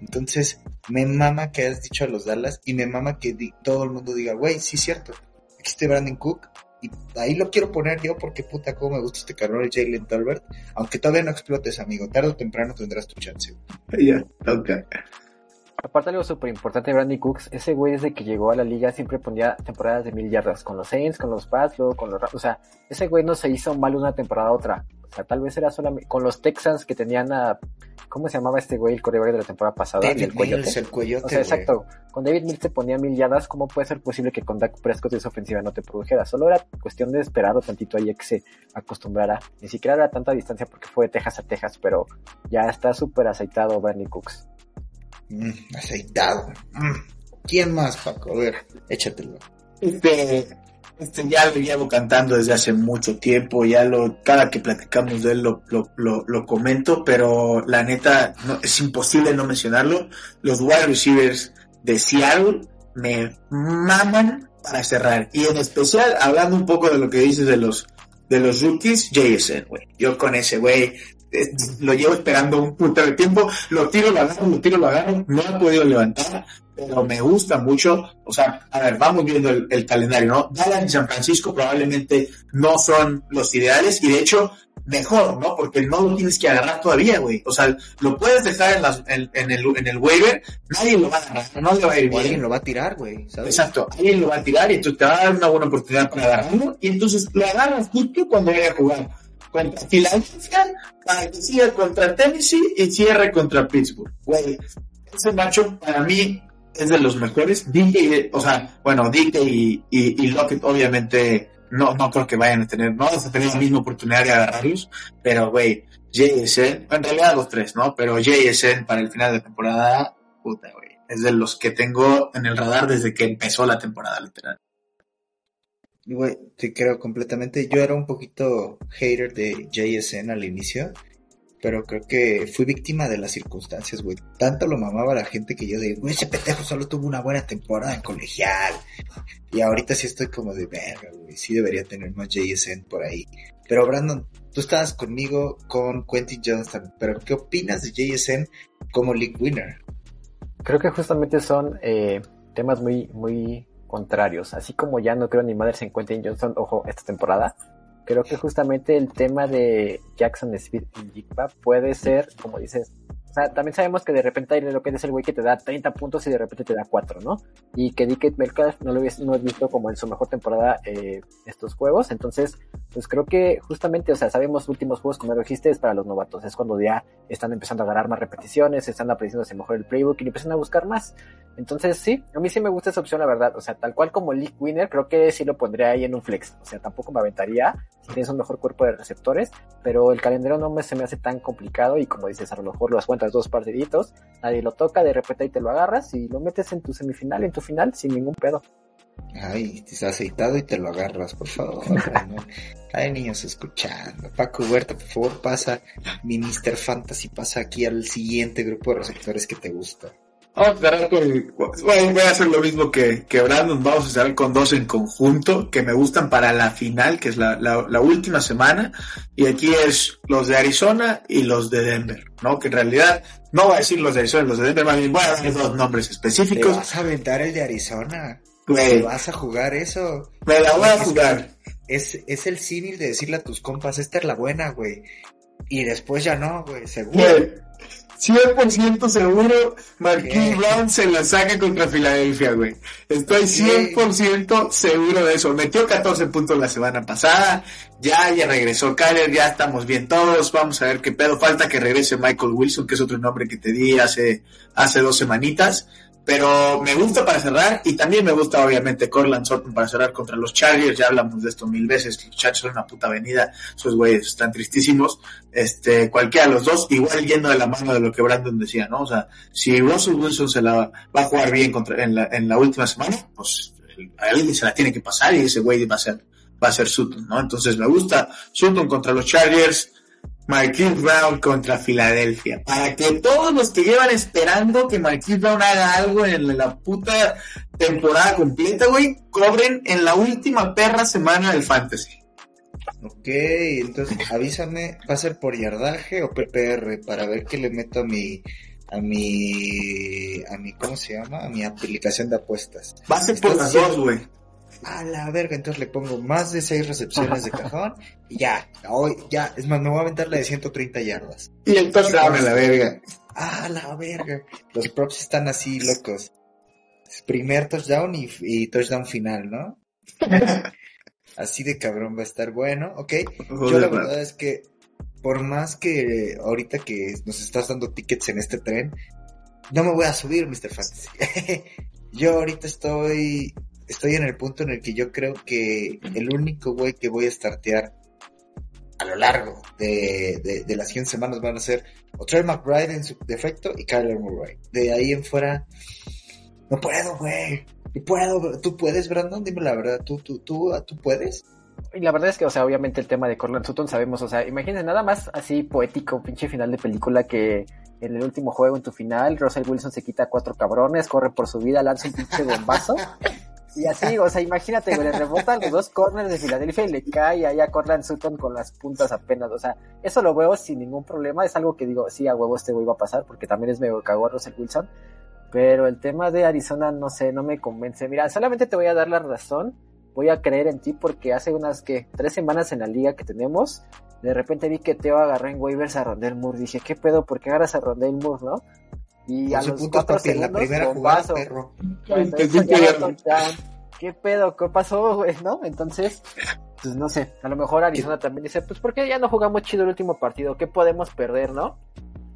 Entonces, me mama que hayas dicho a los Dallas y me mama que di- todo el mundo diga, güey, sí es cierto. Existe Brandon Cook y ahí lo quiero poner yo porque puta cómo me gusta este cabrón el Jalen Tolbert. Aunque todavía no explotes, amigo. Tarde o temprano tendrás tu chance. güey. [laughs] Ya, ok. Aparte algo súper importante de Brandy Cooks, ese güey desde que llegó a la liga siempre ponía temporadas de mil yardas con los Saints, con los Pats, luego con los... O sea, ese güey no se hizo mal una temporada a otra. O sea, tal vez era solamente con los Texans que tenían a... ¿Cómo se llamaba este güey, el corredor de la temporada pasada? Y David el. Mills, el cuellote, O sea, güey. exacto. Con David Mills te ponía mil yardas, ¿cómo puede ser posible que con Dak Prescott esa ofensiva no te produjera? Solo era cuestión de esperar un tantito ahí a que se acostumbrara. Ni siquiera era tanta distancia porque fue de Texas a Texas, pero ya está súper aceitado Bernie Cooks. Mm, aceitado. Mm. ¿Quién más, Paco? A ver, échatelo. Este, este ya lo llevo cantando desde hace mucho tiempo, ya lo, cada que platicamos de él lo, lo, lo, comento, pero la neta, no, es imposible no mencionarlo. Los wide receivers de Seattle me maman para cerrar. Y en especial, hablando un poco de lo que dices de los, de los rookies, JSN, güey. Yo con ese güey, eh, lo llevo esperando un puto de tiempo, lo tiro, lo agarro, lo tiro, lo agarro, no he podido levantar, pero me gusta mucho. O sea, a ver, vamos viendo el, el calendario, ¿no? Dallas y San Francisco probablemente no son los ideales y de hecho mejor, ¿no? Porque no lo tienes que agarrar todavía, güey. O sea, lo puedes dejar en, las, en, en el, en el waiver, nadie lo va a agarrar, no le va a ir O alguien bien. lo va a tirar, güey. Exacto, alguien lo va a tirar y entonces te va a dar una buena oportunidad para agarrarlo y entonces lo agarras justo cuando vaya a jugar contra Filadelfia para contra Tennessee y cierre contra Pittsburgh. Güey, ese macho para mí es de los mejores. DK, o sea, bueno, DK y, y, y Lockett obviamente no, no creo que vayan a tener, no vas a tener la misma oportunidad de agarrarlos, pero güey, JSN, en realidad los tres, ¿no? Pero JSN para el final de temporada, puta, güey, es de los que tengo en el radar desde que empezó la temporada, literal. Güey, te creo completamente. Yo era un poquito hater de JSN al inicio, pero creo que fui víctima de las circunstancias, güey. Tanto lo mamaba la gente que yo de, güey, ese pendejo solo tuvo una buena temporada en colegial. Y ahorita sí estoy como de, verga, güey, sí debería tener más JSN por ahí. Pero Brandon, tú estabas conmigo con Quentin Johnston, pero ¿qué opinas de JSN como league winner? Creo que justamente son eh, temas muy, muy contrarios. Así como ya no creo ni madres en Quentin Johnson, ojo, esta temporada. Creo que justamente el tema de Jackson Smith y Jigba puede ser, como dices, o sea, también sabemos que de repente hay lo que es el güey que te da 30 puntos y de repente te da 4, ¿no? Y que DK Metcalf no lo hubies- no visto como en su mejor temporada eh, estos juegos. Entonces, pues creo que justamente, o sea, sabemos últimos juegos, como lo dijiste, es para los novatos. Es cuando ya están empezando a ganar más repeticiones, están aprendiéndose mejor el playbook y empiezan a buscar más. Entonces, sí, a mí sí me gusta esa opción, la verdad. O sea, tal cual como League Winner, creo que sí lo pondría ahí en un flex. O sea, tampoco me aventaría si tienes un mejor cuerpo de receptores, pero el calendario no me, se me hace tan complicado y como dices, a lo mejor lo aguantas dos partiditos, nadie lo toca, de repente ahí te lo agarras y lo metes en tu semifinal, en tu final, sin ningún pedo. Ay, te está aceitado y te lo agarras, por favor. ¿no? [laughs] Hay niños escuchando. Paco Huerta, por favor, pasa. Minister Fantasy, pasa aquí al siguiente grupo de receptores que te gusta. Vamos a cerrar con, bueno, voy a hacer lo mismo que, que Brandon, vamos a cerrar con dos en conjunto que me gustan para la final, que es la, la, la última semana, y aquí es los de Arizona y los de Denver, ¿no? Que en realidad, no voy a decir los de Arizona y los de Denver, más bien voy a dar dos nombres ¿Te específicos. vas a aventar el de Arizona? ¿Te Güey, vas a jugar eso? me la voy a jugar. Es, es el símil de decirle a tus compas, esta es la buena, güey. Y después ya no, güey, seguro. Güey, 100% seguro, Marquis. Brown se la saca contra Filadelfia, güey. Estoy 100% seguro de eso. Metió 14 puntos la semana pasada, ya, ya regresó Kyler, ya estamos bien todos, vamos a ver qué pedo. Falta que regrese Michael Wilson, que es otro nombre que te di hace, hace dos semanitas. Pero me gusta para cerrar y también me gusta obviamente Corland Sutton para cerrar contra los Chargers. Ya hablamos de esto mil veces. Los Chargers son una puta avenida. Esos güeyes están tristísimos. Este, cualquiera de los dos, igual yendo de la mano de lo que Brandon decía, ¿no? O sea, si Russell Wilson se la va a jugar bien contra, en la, en la última semana, pues el- a alguien se la tiene que pasar y ese güey va a ser, va a ser Sutton, ¿no? Entonces me gusta Sutton contra los Chargers. Marquise Brown contra Filadelfia. Para que todos los que llevan esperando que Marquise Brown haga algo en la puta temporada completa, güey, cobren en la última perra semana del Fantasy. Ok, entonces avísame, ¿va a ser por yardaje o PPR? Para ver qué le meto a mi, a mi, a mi, ¿cómo se llama? A mi aplicación de apuestas. Va a ser por las dos, güey. A la verga, entonces le pongo más de seis recepciones de cajón y ya, hoy, ya, es más, me voy a aventar la de 130 yardas. Y el touchdown a la verga. Ah, la verga. Los props están así locos. Primer touchdown y, y touchdown final, ¿no? [laughs] así de cabrón va a estar bueno, ¿ok? Yo la verdad es que por más que ahorita que nos estás dando tickets en este tren, no me voy a subir, Mr. Fantasy. [laughs] yo ahorita estoy, estoy en el punto en el que yo creo que el único güey que voy a startear a lo largo de, de, las 100 semanas van a ser o Trey McBride en su defecto y Kyler Murray. De ahí en fuera, no puedo, güey. No puedo. ¿Tú puedes, Brandon? Dime la verdad. ¿Tú, tú, tú, tú puedes? Y la verdad es que, o sea, obviamente el tema de Corland Sutton sabemos, o sea, imagínense nada más así poético, pinche final de película que en el último juego, en tu final, Russell Wilson se quita a cuatro cabrones, corre por su vida, lanza un pinche bombazo. [laughs] Y así, o sea, imagínate, le rebotan los dos corners de Filadelfia y le cae ahí a Corland Sutton con las puntas apenas. O sea, eso lo veo sin ningún problema. Es algo que digo, sí, a huevo este güey a pasar porque también es medio cagó Russell Wilson. Pero el tema de Arizona, no sé, no me convence. Mira, solamente te voy a dar la razón voy a creer en ti porque hace unas que tres semanas en la liga que tenemos, de repente vi que Teo agarró en waivers a Rondell Moore. Dije, ¿qué pedo? ¿Por qué agarras a Rondell Moore, no? Y a los cuatro segundos, la primera jugada, perro. ¿Qué pedo? ¿Qué pasó, güey? ¿No? Entonces, pues no sé. A lo mejor Arizona también dice, pues ¿por qué ya no jugamos chido el último partido? ¿Qué podemos perder, no?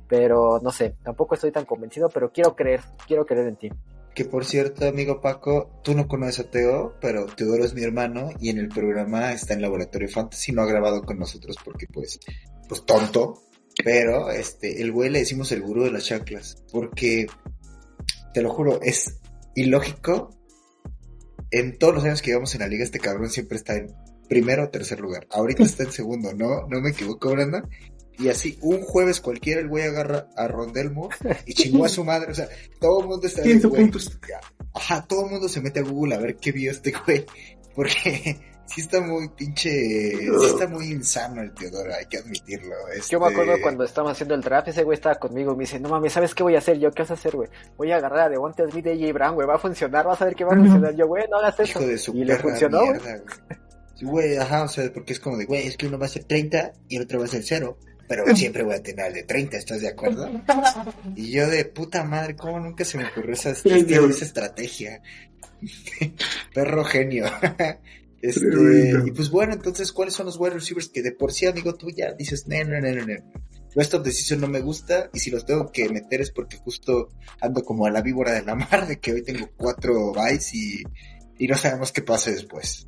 Pero no sé, tampoco estoy tan convencido, pero quiero creer, quiero creer en ti. Que por cierto, amigo Paco, tú no conoces a Teo, pero Teodoro es mi hermano y en el programa está en Laboratorio Fantasy, no ha grabado con nosotros porque pues, pues tonto. Pero este, el güey le decimos el gurú de las chanclas. Porque, te lo juro, es ilógico. En todos los años que llevamos en la liga, este cabrón siempre está en primero o tercer lugar. Ahorita [laughs] está en segundo, ¿no? No me equivoco, Brandon. Y así, un jueves cualquiera, el güey agarra a Rondelmo y chingó a su madre. O sea, todo el mundo está. puntos. Ajá, todo el mundo se mete a Google a ver qué vio este güey. Porque sí está muy pinche. Sí está muy insano el Teodoro, hay que admitirlo. Yo me acuerdo Este, cuando estábamos haciendo el draft, ese güey estaba conmigo y me dice: No mames, ¿sabes qué voy a hacer? Yo, ¿qué vas a hacer, güey? Voy a agarrar a Devonta Smith de AJ Brown, güey, va a funcionar, vas a ver qué va a funcionar. Yo, güey, no hagas eso. Hijo de su y le funcionó, güey. mierda, güey. Güey, ajá, o sea, porque es como de, güey, es que uno va a ser 30 y el otro va a ser 0. Pero [laughs] siempre voy a tener el de 30, ¿estás de acuerdo? [laughs] Y yo de puta madre, ¿cómo nunca se me ocurrió esa, esa estrategia? [laughs] Perro genio. Este, y pues bueno, entonces, ¿cuáles son los wide receivers que de por sí, amigo, tú ya dices, no, no, no, no, no. Rest of season no me gusta y si los tengo que meter es porque justo ando como a la víbora de la [laughs] mar de que hoy tengo cuatro bytes y, y no sabemos qué pase después.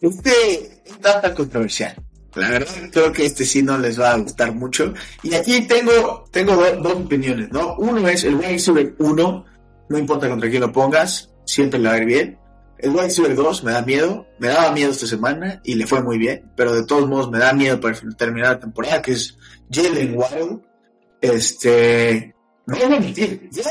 Este no tan controversial. La verdad, creo que este sí no les va a gustar mucho. Y aquí tengo, tengo do- dos opiniones, ¿no? Uno es el wide receiver 1, no importa contra quién lo pongas, siempre le va a ir bien. El wide receiver 2 me da miedo, me daba miedo esta semana y le fue muy bien, pero de todos modos me da miedo para terminar la temporada, que es Jalen Waddle. Este, no voy a mentir, yo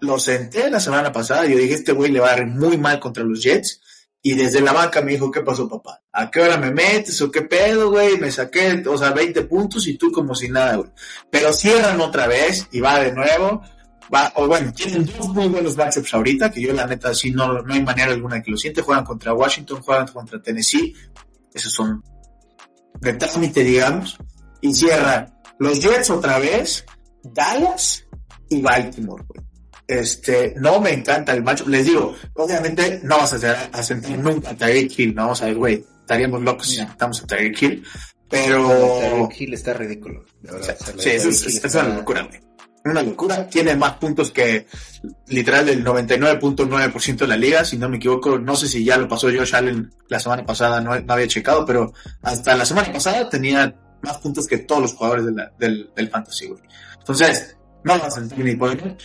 lo senté la semana pasada, yo dije, este güey le va a ir muy mal contra los Jets. Y desde la banca me dijo, ¿qué pasó, papá? ¿A qué hora me metes o qué pedo, güey? Me saqué, o sea, 20 puntos y tú como si nada, güey. Pero cierran otra vez y va de nuevo. Va, o bueno, tienen dos muy buenos matchups ahorita, que yo la neta sí no, no hay manera alguna que lo siente. Juegan contra Washington, juegan contra Tennessee. Esos son de trámite, digamos. Y cierran los Jets otra vez, Dallas y Baltimore, güey. Este, no me encanta el matchup. Les digo, obviamente no vas a, hacer, a sentir nunca a Tyreek Hill, no, o sea, güey, estaríamos locos si sentamos a Tyreek Hill, pero... Tyreek Hill está ridículo. de verdad. O sea, lo Sí, de eso es, es una locura, güey. Una locura. Tiene más puntos que literal el 99.9% de la liga, si no me equivoco. No sé si ya lo pasó Josh Allen la semana pasada, no, no había checado, pero hasta la semana pasada tenía más puntos que todos los jugadores de la- del, del Fantasy, güey. Entonces, no vas a sentir ni poder.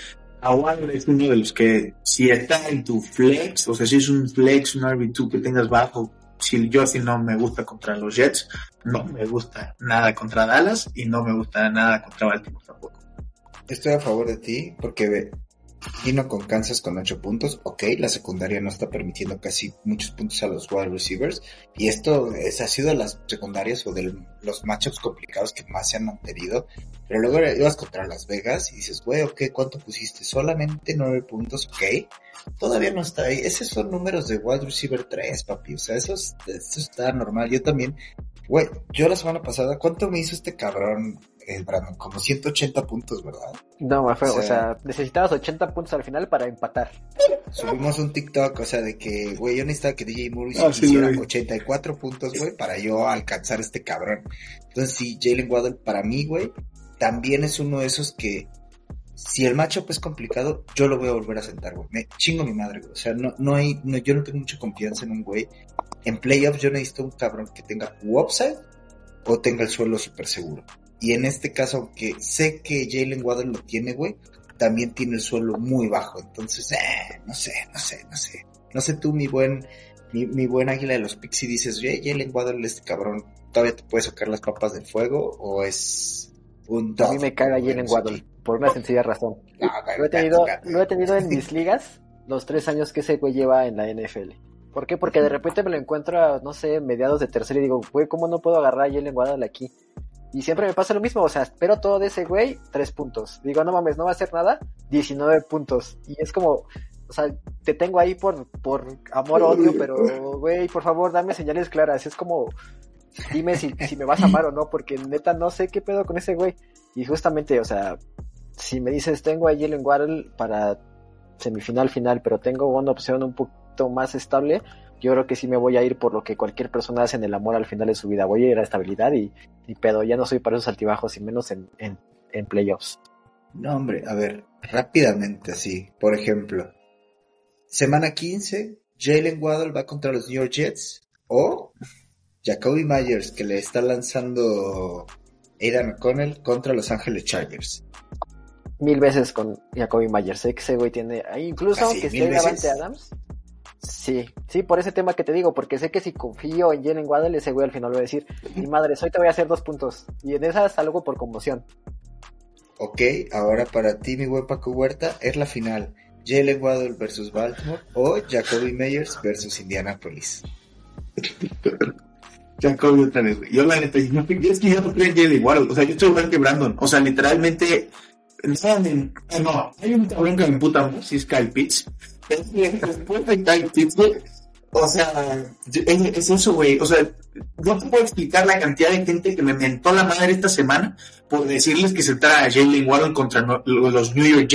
Aguadre es uno de los que, si está en tu flex, o sea, si es un flex, un RB2 que tengas bajo, si yo sí no me gusta contra los Jets, no me gusta nada contra Dallas y no me gusta nada contra Baltimore tampoco. Estoy a favor de ti porque ve, con Kansas con 8 puntos. Ok, la secundaria no está permitiendo casi muchos puntos a los wide receivers. Y esto es, ha sido de las secundarias o de los matchups complicados que más se han mantenido. Pero luego ibas contra Las Vegas y dices, güey, ok, ¿cuánto pusiste? Solamente 9 puntos, ok. Todavía no está ahí. Esos son números de wide receiver 3, papi. O sea, eso, eso está normal. Yo también, güey, yo la semana pasada, ¿cuánto me hizo este cabrón eh, Brandon, como 180 puntos, ¿verdad? No, fue, o, sea, necesitabas 80 puntos al final para empatar. Subimos un TikTok, o sea, de que, güey, yo necesitaba que DJ Moore ah, hiciera 84 puntos, güey, para yo alcanzar este cabrón. Entonces, sí, Jalen Waddle, para mí, güey, también es uno de esos que, si el matchup es complicado, yo lo voy a volver a sentar, güey. Me chingo mi madre, güey. O sea, no, no hay, no, yo no tengo mucha confianza en un güey. En playoffs yo necesito un cabrón que tenga upside o tenga el suelo súper seguro. Y en este caso, aunque sé que Jalen Waddle lo tiene, güey, también tiene el suelo muy bajo. Entonces, eh, no sé, no sé, no sé. No sé tú, mi buen, mi, buen águila de los Pixie, dices, oye, Jalen Waddle, este cabrón, ¿todavía te puede sacar las papas del fuego? ¿O es un A mí me caga Jalen Waddle, por una sencilla razón. lo, he tenido, lo he tenido en mis ligas los tres años que ese güey lleva en la NFL. ¿Por qué? Porque de repente me lo encuentro, no sé, mediados de tercero y digo, güey, ¿cómo no puedo agarrar a Jalen Waddle aquí? Y siempre me pasa lo mismo, o sea, espero todo de ese güey, tres puntos. Digo, no mames, no va a hacer nada, 19 puntos. Y es como, o sea, te tengo ahí por, por amor odio, pero, güey, por favor, dame señales claras. Es como, dime si, si me vas a amar o no, porque neta no sé qué pedo con ese güey. Y justamente, o sea, si me dices, tengo a Jalen Waddle para semifinal final, pero tengo una opción un poquito más estable, yo creo que sí me voy a ir por lo que cualquier persona hace en el amor al final de su vida. Voy a ir a estabilidad y, y pedo, ya no soy para esos altibajos y menos en, en, playoffs. No, hombre, a ver, rápidamente así. Por ejemplo, semana 15, Jalen Waddle va contra los New York Jets o Jacoby Myers que le está lanzando Aidan O'Connell contra Los Ángeles Chargers. Mil veces con Jacoby Myers. Sé que ese güey tiene, incluso aunque esté Davante Adams, Sí, sí, por ese tema que te digo, porque sé que si confío en Jalen Waddle, ese güey al final va a decir, mi madre, hoy te voy a hacer dos puntos. Y en esa algo por conmoción. Ok, ahora para ti, mi buen Paco Huerta, es la final. Jalen Waddle versus Baltimore o Jacoby Meyers versus Indianapolis. [laughs] Jacoby otra vez, güey. Yo la neta, yo, es que yo no creo en Jalen Waddle. O sea, yo estoy igual que Brandon. O sea, literalmente, no, hay un cabrón que me puta, si es Kyle Pitts después de Kyle o sea, es eso, güey. O sea, no te puedo explicar la cantidad de gente que me mentó la madre esta semana por decirles que se trata a Jalen Warren contra los New York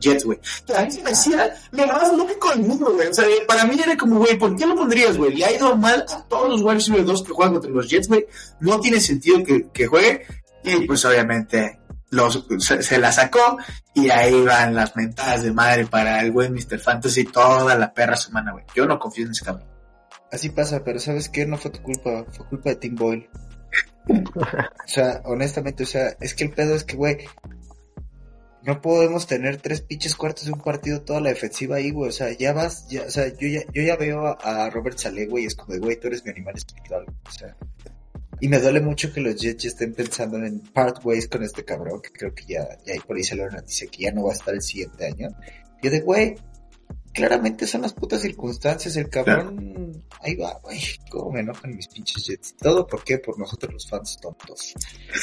Jets, güey. A mí se me hacía lo más lógico del mundo, güey. O sea, para mí era como, güey, ¿por qué lo pondrías, güey? Le ha ido mal a todos los Warriors 2 que juegan contra los Jets, güey. No tiene sentido que, que juegue. Y pues obviamente se, la sacó y ahí van las mentadas de madre para el buen Mr. Fantasy toda la perra semana, güey. Yo no confío en ese cabrón. Así pasa, pero ¿sabes qué? No fue tu culpa, fue culpa de Tim Boyle. o sea, honestamente, o sea, es que el pedo es que, güey, no podemos tener tres pinches cuartos de un partido toda la defensiva ahí, güey. O sea, ya vas, ya, o sea, yo ya, yo ya veo a, Robert Saleh, güey, y es como güey, tú eres mi animal espiritual. O sea, y me duele mucho que los Jets estén pensando en part ways con este cabrón, que creo que ya, ya por ahí se lo dice que ya no va a estar el siguiente año. Yo de, güey, claramente son las putas circunstancias, el cabrón, ahí va, güey, cómo me enojan mis pinches Jets. Todo, ¿por qué? Por nosotros los fans tontos.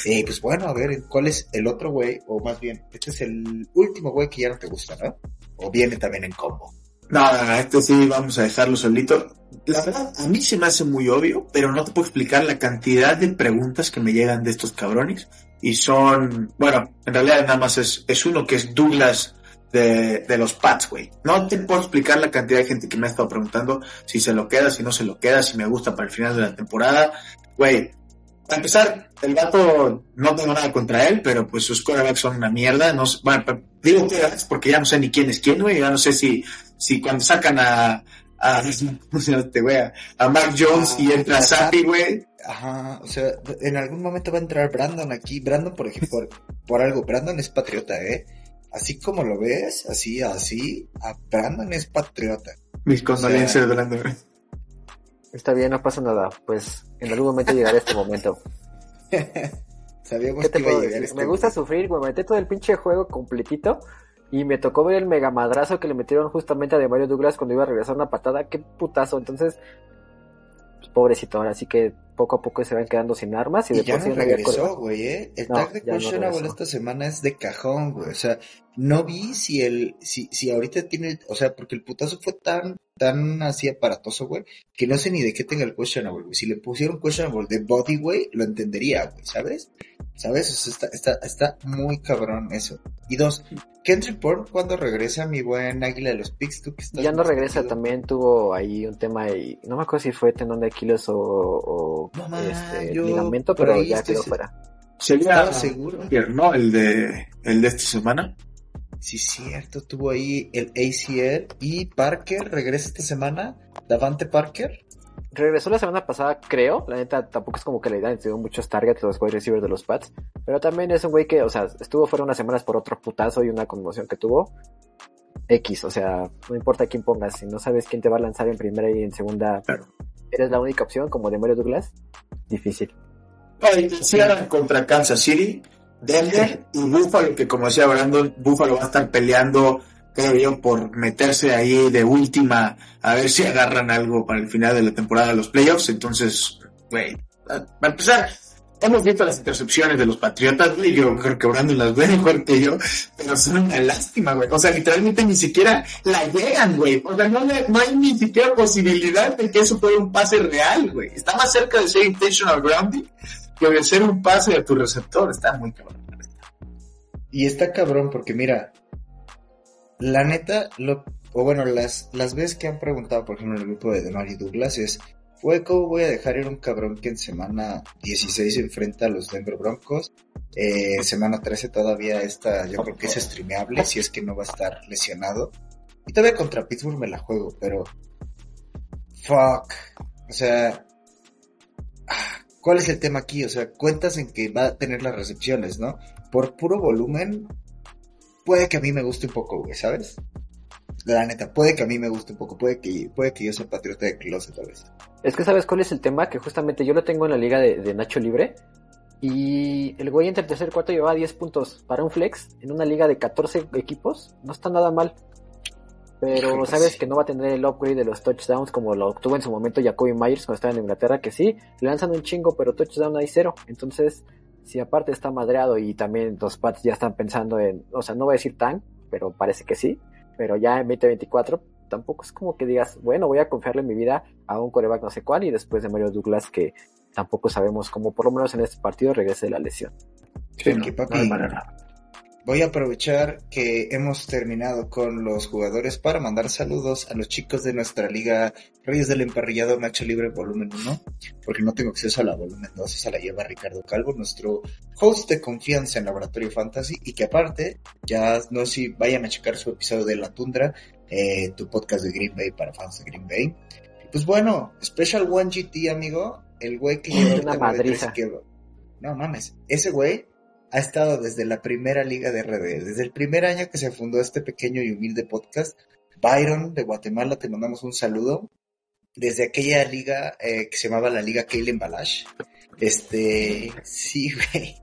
Eh, pues bueno, a ver, ¿cuál es el otro güey? O más bien, este es el último güey que ya no te gusta, ¿no? O viene también en combo. No, no, este sí vamos a dejarlo solito. La verdad, a mí se me hace muy obvio, pero no te puedo explicar la cantidad de preguntas que me llegan de estos cabrones. Y son, bueno, en realidad nada más es, es uno que es Douglas de, de los Pats, güey. No te puedo explicar la cantidad de gente que me ha estado preguntando si se lo queda, si no se lo queda, si me gusta para el final de la temporada. Güey, para empezar, el gato no tengo nada contra él, pero pues sus quarterbacks son una mierda. No, bueno, digo que porque ya no sé ni quién es quién, güey. Ya no sé si, si cuando sacan a, a, [laughs] este güey, a Mark Jones y entra Sapi, güey. Ajá, o sea, en algún momento va a entrar Brandon aquí. Brandon, por ejemplo, por, algo, Brandon es patriota, ¿eh? Así como lo ves, así, así, a Brandon es patriota. Mis condolencias, Brandon. Está bien, no pasa nada. Pues en algún momento llegará este momento. [laughs] Sabíamos que iba a llegar este Me gusta sufrir, me metí todo el pinche juego completito Y me tocó ver el mega madrazo que le metieron justamente a de Mario Douglas cuando iba a regresar una patada. Qué putazo. Entonces, pues, pobrecito, ahora sí que poco a poco se van quedando sin armas. Y, Y de ya por no regresó, güey, ¿eh? El No, tag de ya no esta semana es de cajón, güey. O sea, no vi si el, si, si ahorita tiene, o sea, porque el putazo fue tan, tan así aparatoso, güey, que no sé ni de qué tenga el questionable, güey. Si le pusieron questionable de body, güey, lo entendería, güey, ¿sabes? ¿Sabes? O sea, está, está, está muy cabrón eso. Y dos, Kendrick Bourne, cuando regresa mi buen águila de los Picks? Tú que estás Ya no regresa, también tuvo ahí un tema y no me acuerdo si fue tendón de Aquiles o, o, No, ma, este, yo ligamento, pero ahí ya quedó se- fuera. Sería Estaba seguro. ¿no? El de, el de esta semana. Sí, cierto, tuvo ahí el ACL y Parker regresa esta semana. Davante Parker. Regresó la semana pasada, creo. La neta, tampoco es como que le dan tenido muchos targets los wide receivers de los Pats. Pero también es un güey que, o sea, estuvo fuera unas semanas por otro putazo y una conmoción que tuvo. X, o sea, no importa quién pongas. Si no sabes quién te va a lanzar en primera y en segunda, Claro. Eres la única opción, como de Mario Douglas. Difícil. Seattle contra Kansas City, Denver y Buffalo, que como decía Brandon, Buffalo va a estar peleando, creo yo, por meterse ahí de última, a ver si agarran algo para el final de la temporada de los playoffs. Entonces, güey, para empezar, hemos visto las intercepciones de los Patriotas, güey, yo creo que Brandon las ve [laughs] mejor que yo, pero son una lástima, güey. O sea, literalmente ni siquiera la llegan, güey. O sea, no, le- hay ni siquiera posibilidad de que eso fuera un pase real, güey. Está más cerca de ser intentional grounding que de ser un pase a tu receptor. Está muy cabrón. Y está cabrón porque mira, la neta, lo, o bueno, las, las veces que han preguntado, por ejemplo, en el grupo de Mario Douglas es, güey, ¿cómo voy a dejar ir un cabrón que en semana 16 se enfrenta a los Denver Broncos? Eh, semana 13 todavía está, yo creo que es streameable, si es que no va a estar lesionado. Y todavía contra Pittsburgh me la juego, pero... Fuck. O sea... ah, ¿Cuál es el tema aquí? O sea, cuentas en que va a tener las recepciones, ¿no? Por puro volumen, puede que a mí me guste un poco, güey, ¿sabes? La neta, puede que a mí me guste un poco, puede que, puede que yo sea patriota de closet tal vez. Es que sabes cuál es el tema, que justamente yo lo tengo en la liga de, de Nacho Libre. Y el güey entre el tercer y cuarto llevaba 10 puntos para un flex en una liga de 14 equipos. No está nada mal. Pero sabes sí. que no va a tener el upgrade de los touchdowns como lo obtuvo en su momento Jacoby Myers cuando estaba en Inglaterra, que sí, le lanzan un chingo, pero touchdown hay cero. Entonces, si aparte está madreado y también los Pats ya están pensando en, o sea, no voy a decir tan, pero parece que sí, pero ya en 2024 tampoco es como que digas, bueno, voy a confiarle mi vida a un coreback no sé cuál y después de Mario Douglas que tampoco sabemos cómo por lo menos en este partido regrese de la lesión. Sí, no, no. Voy a aprovechar que hemos terminado con los jugadores para mandar saludos a los chicos de nuestra liga Reyes del Emparrillado Nacho Libre Volumen 1, porque no tengo acceso a la Volumen 2, esa la lleva Ricardo Calvo, nuestro host de confianza en Laboratorio Fantasy, y que aparte, ya no sé si vayan a checar su episodio de La Tundra, eh, tu podcast de Green Bay para fans de Green Bay. Pues bueno, Special One GT, amigo, el güey que lleva Una madriza. que- No mames, ese güey ha estado desde la primera liga de RD, desde el primer año que se fundó este pequeño y humilde podcast. Byron de Guatemala, te mandamos un saludo. Desde aquella liga eh, que se llamaba la Liga Keilen Balash. Este, sí, [laughs] güey.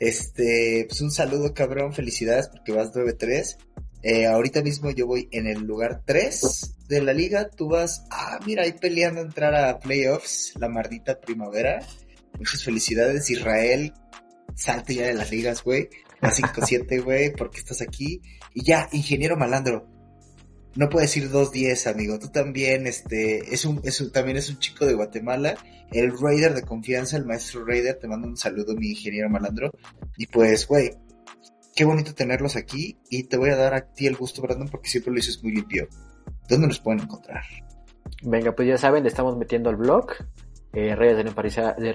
Este, pues un saludo, cabrón, felicidades porque vas 9-3. Eh, ahorita mismo yo voy en el lugar 3 de la liga. Tú vas, ah, mira, ahí peleando entrar a playoffs, la maldita primavera. Muchas felicidades, Israel. Salte ya de las ligas, güey. A 5-7, [laughs] güey, porque estás aquí. Y ya, ingeniero malandro. No puedes ir 2-10, amigo. Tú también, este, es un, es un- también es un chico de Guatemala. El Raider de confianza, el maestro Raider. Te mando un saludo, mi ingeniero malandro. Y pues, güey, qué bonito tenerlos aquí. Y te voy a dar a ti el gusto, Brandon, porque siempre lo dices muy limpio. ¿Dónde nos pueden encontrar? Venga, pues ya saben, le estamos metiendo al blog, eh, redes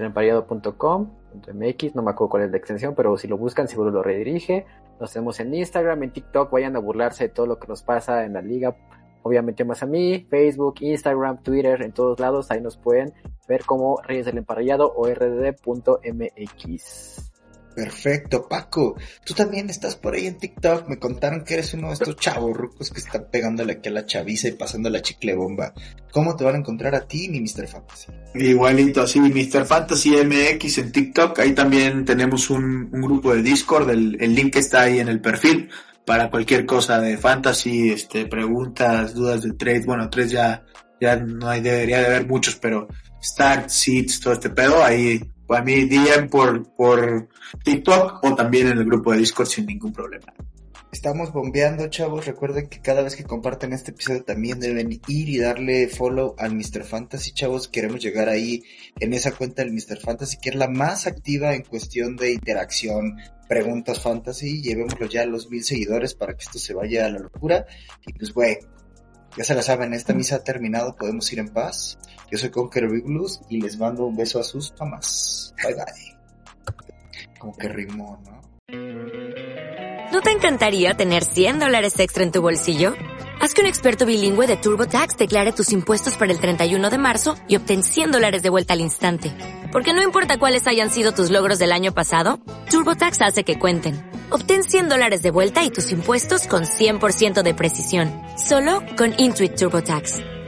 empariado.com, .mx, no me acuerdo cuál es la extensión, pero si lo buscan seguro lo redirige. Nos tenemos en Instagram, en TikTok, vayan a burlarse de todo lo que nos pasa en la liga. Obviamente más a mí, Facebook, Instagram, Twitter, en todos lados, ahí nos pueden ver como Reyes del Emparrillado o rdd.mx. Perfecto, Paco. Tú también estás por ahí en TikTok. Me contaron que eres uno de estos chavos rucos que están pegándole aquí a la chaviza y pasando la chicle bomba. ¿Cómo te van a encontrar a ti, mi Mr. Fantasy? Igualito así, Mr. Fantasy MX en TikTok. Ahí también tenemos un, grupo de Discord. El, el link está ahí en el perfil para cualquier cosa de fantasy, este, preguntas, dudas de trade. Bueno, tres ya, ya no hay, debería de haber muchos, pero start, seats, todo este pedo, ahí a mí DM por, por TikTok o también en el grupo de Discord sin ningún problema. Estamos bombeando, chavos. Recuerden que cada vez que comparten este episodio también deben ir y darle follow al Mr. Fantasy, chavos. Queremos llegar ahí en esa cuenta del Mr. Fantasy, que es la más activa en cuestión de interacción, preguntas fantasy. Llevémoslo ya a los mil seguidores para que esto se vaya a la locura. Y pues, güey, ya se la saben, esta misa ha terminado, podemos ir en paz. Yo soy Conqueror Big Blues y les mando un beso a sus mamás. Bye bye. Como que rimó, ¿no? ¿No te encantaría tener 100 dólares extra en tu bolsillo? Haz que un experto bilingüe de TurboTax declare tus impuestos para el 31 de marzo y obtén 100 dólares de vuelta al instante. Porque no importa cuáles hayan sido tus logros del año pasado, TurboTax hace que cuenten. Obtén 100 dólares de vuelta y tus impuestos con 100% de precisión. Solo con Intuit TurboTax.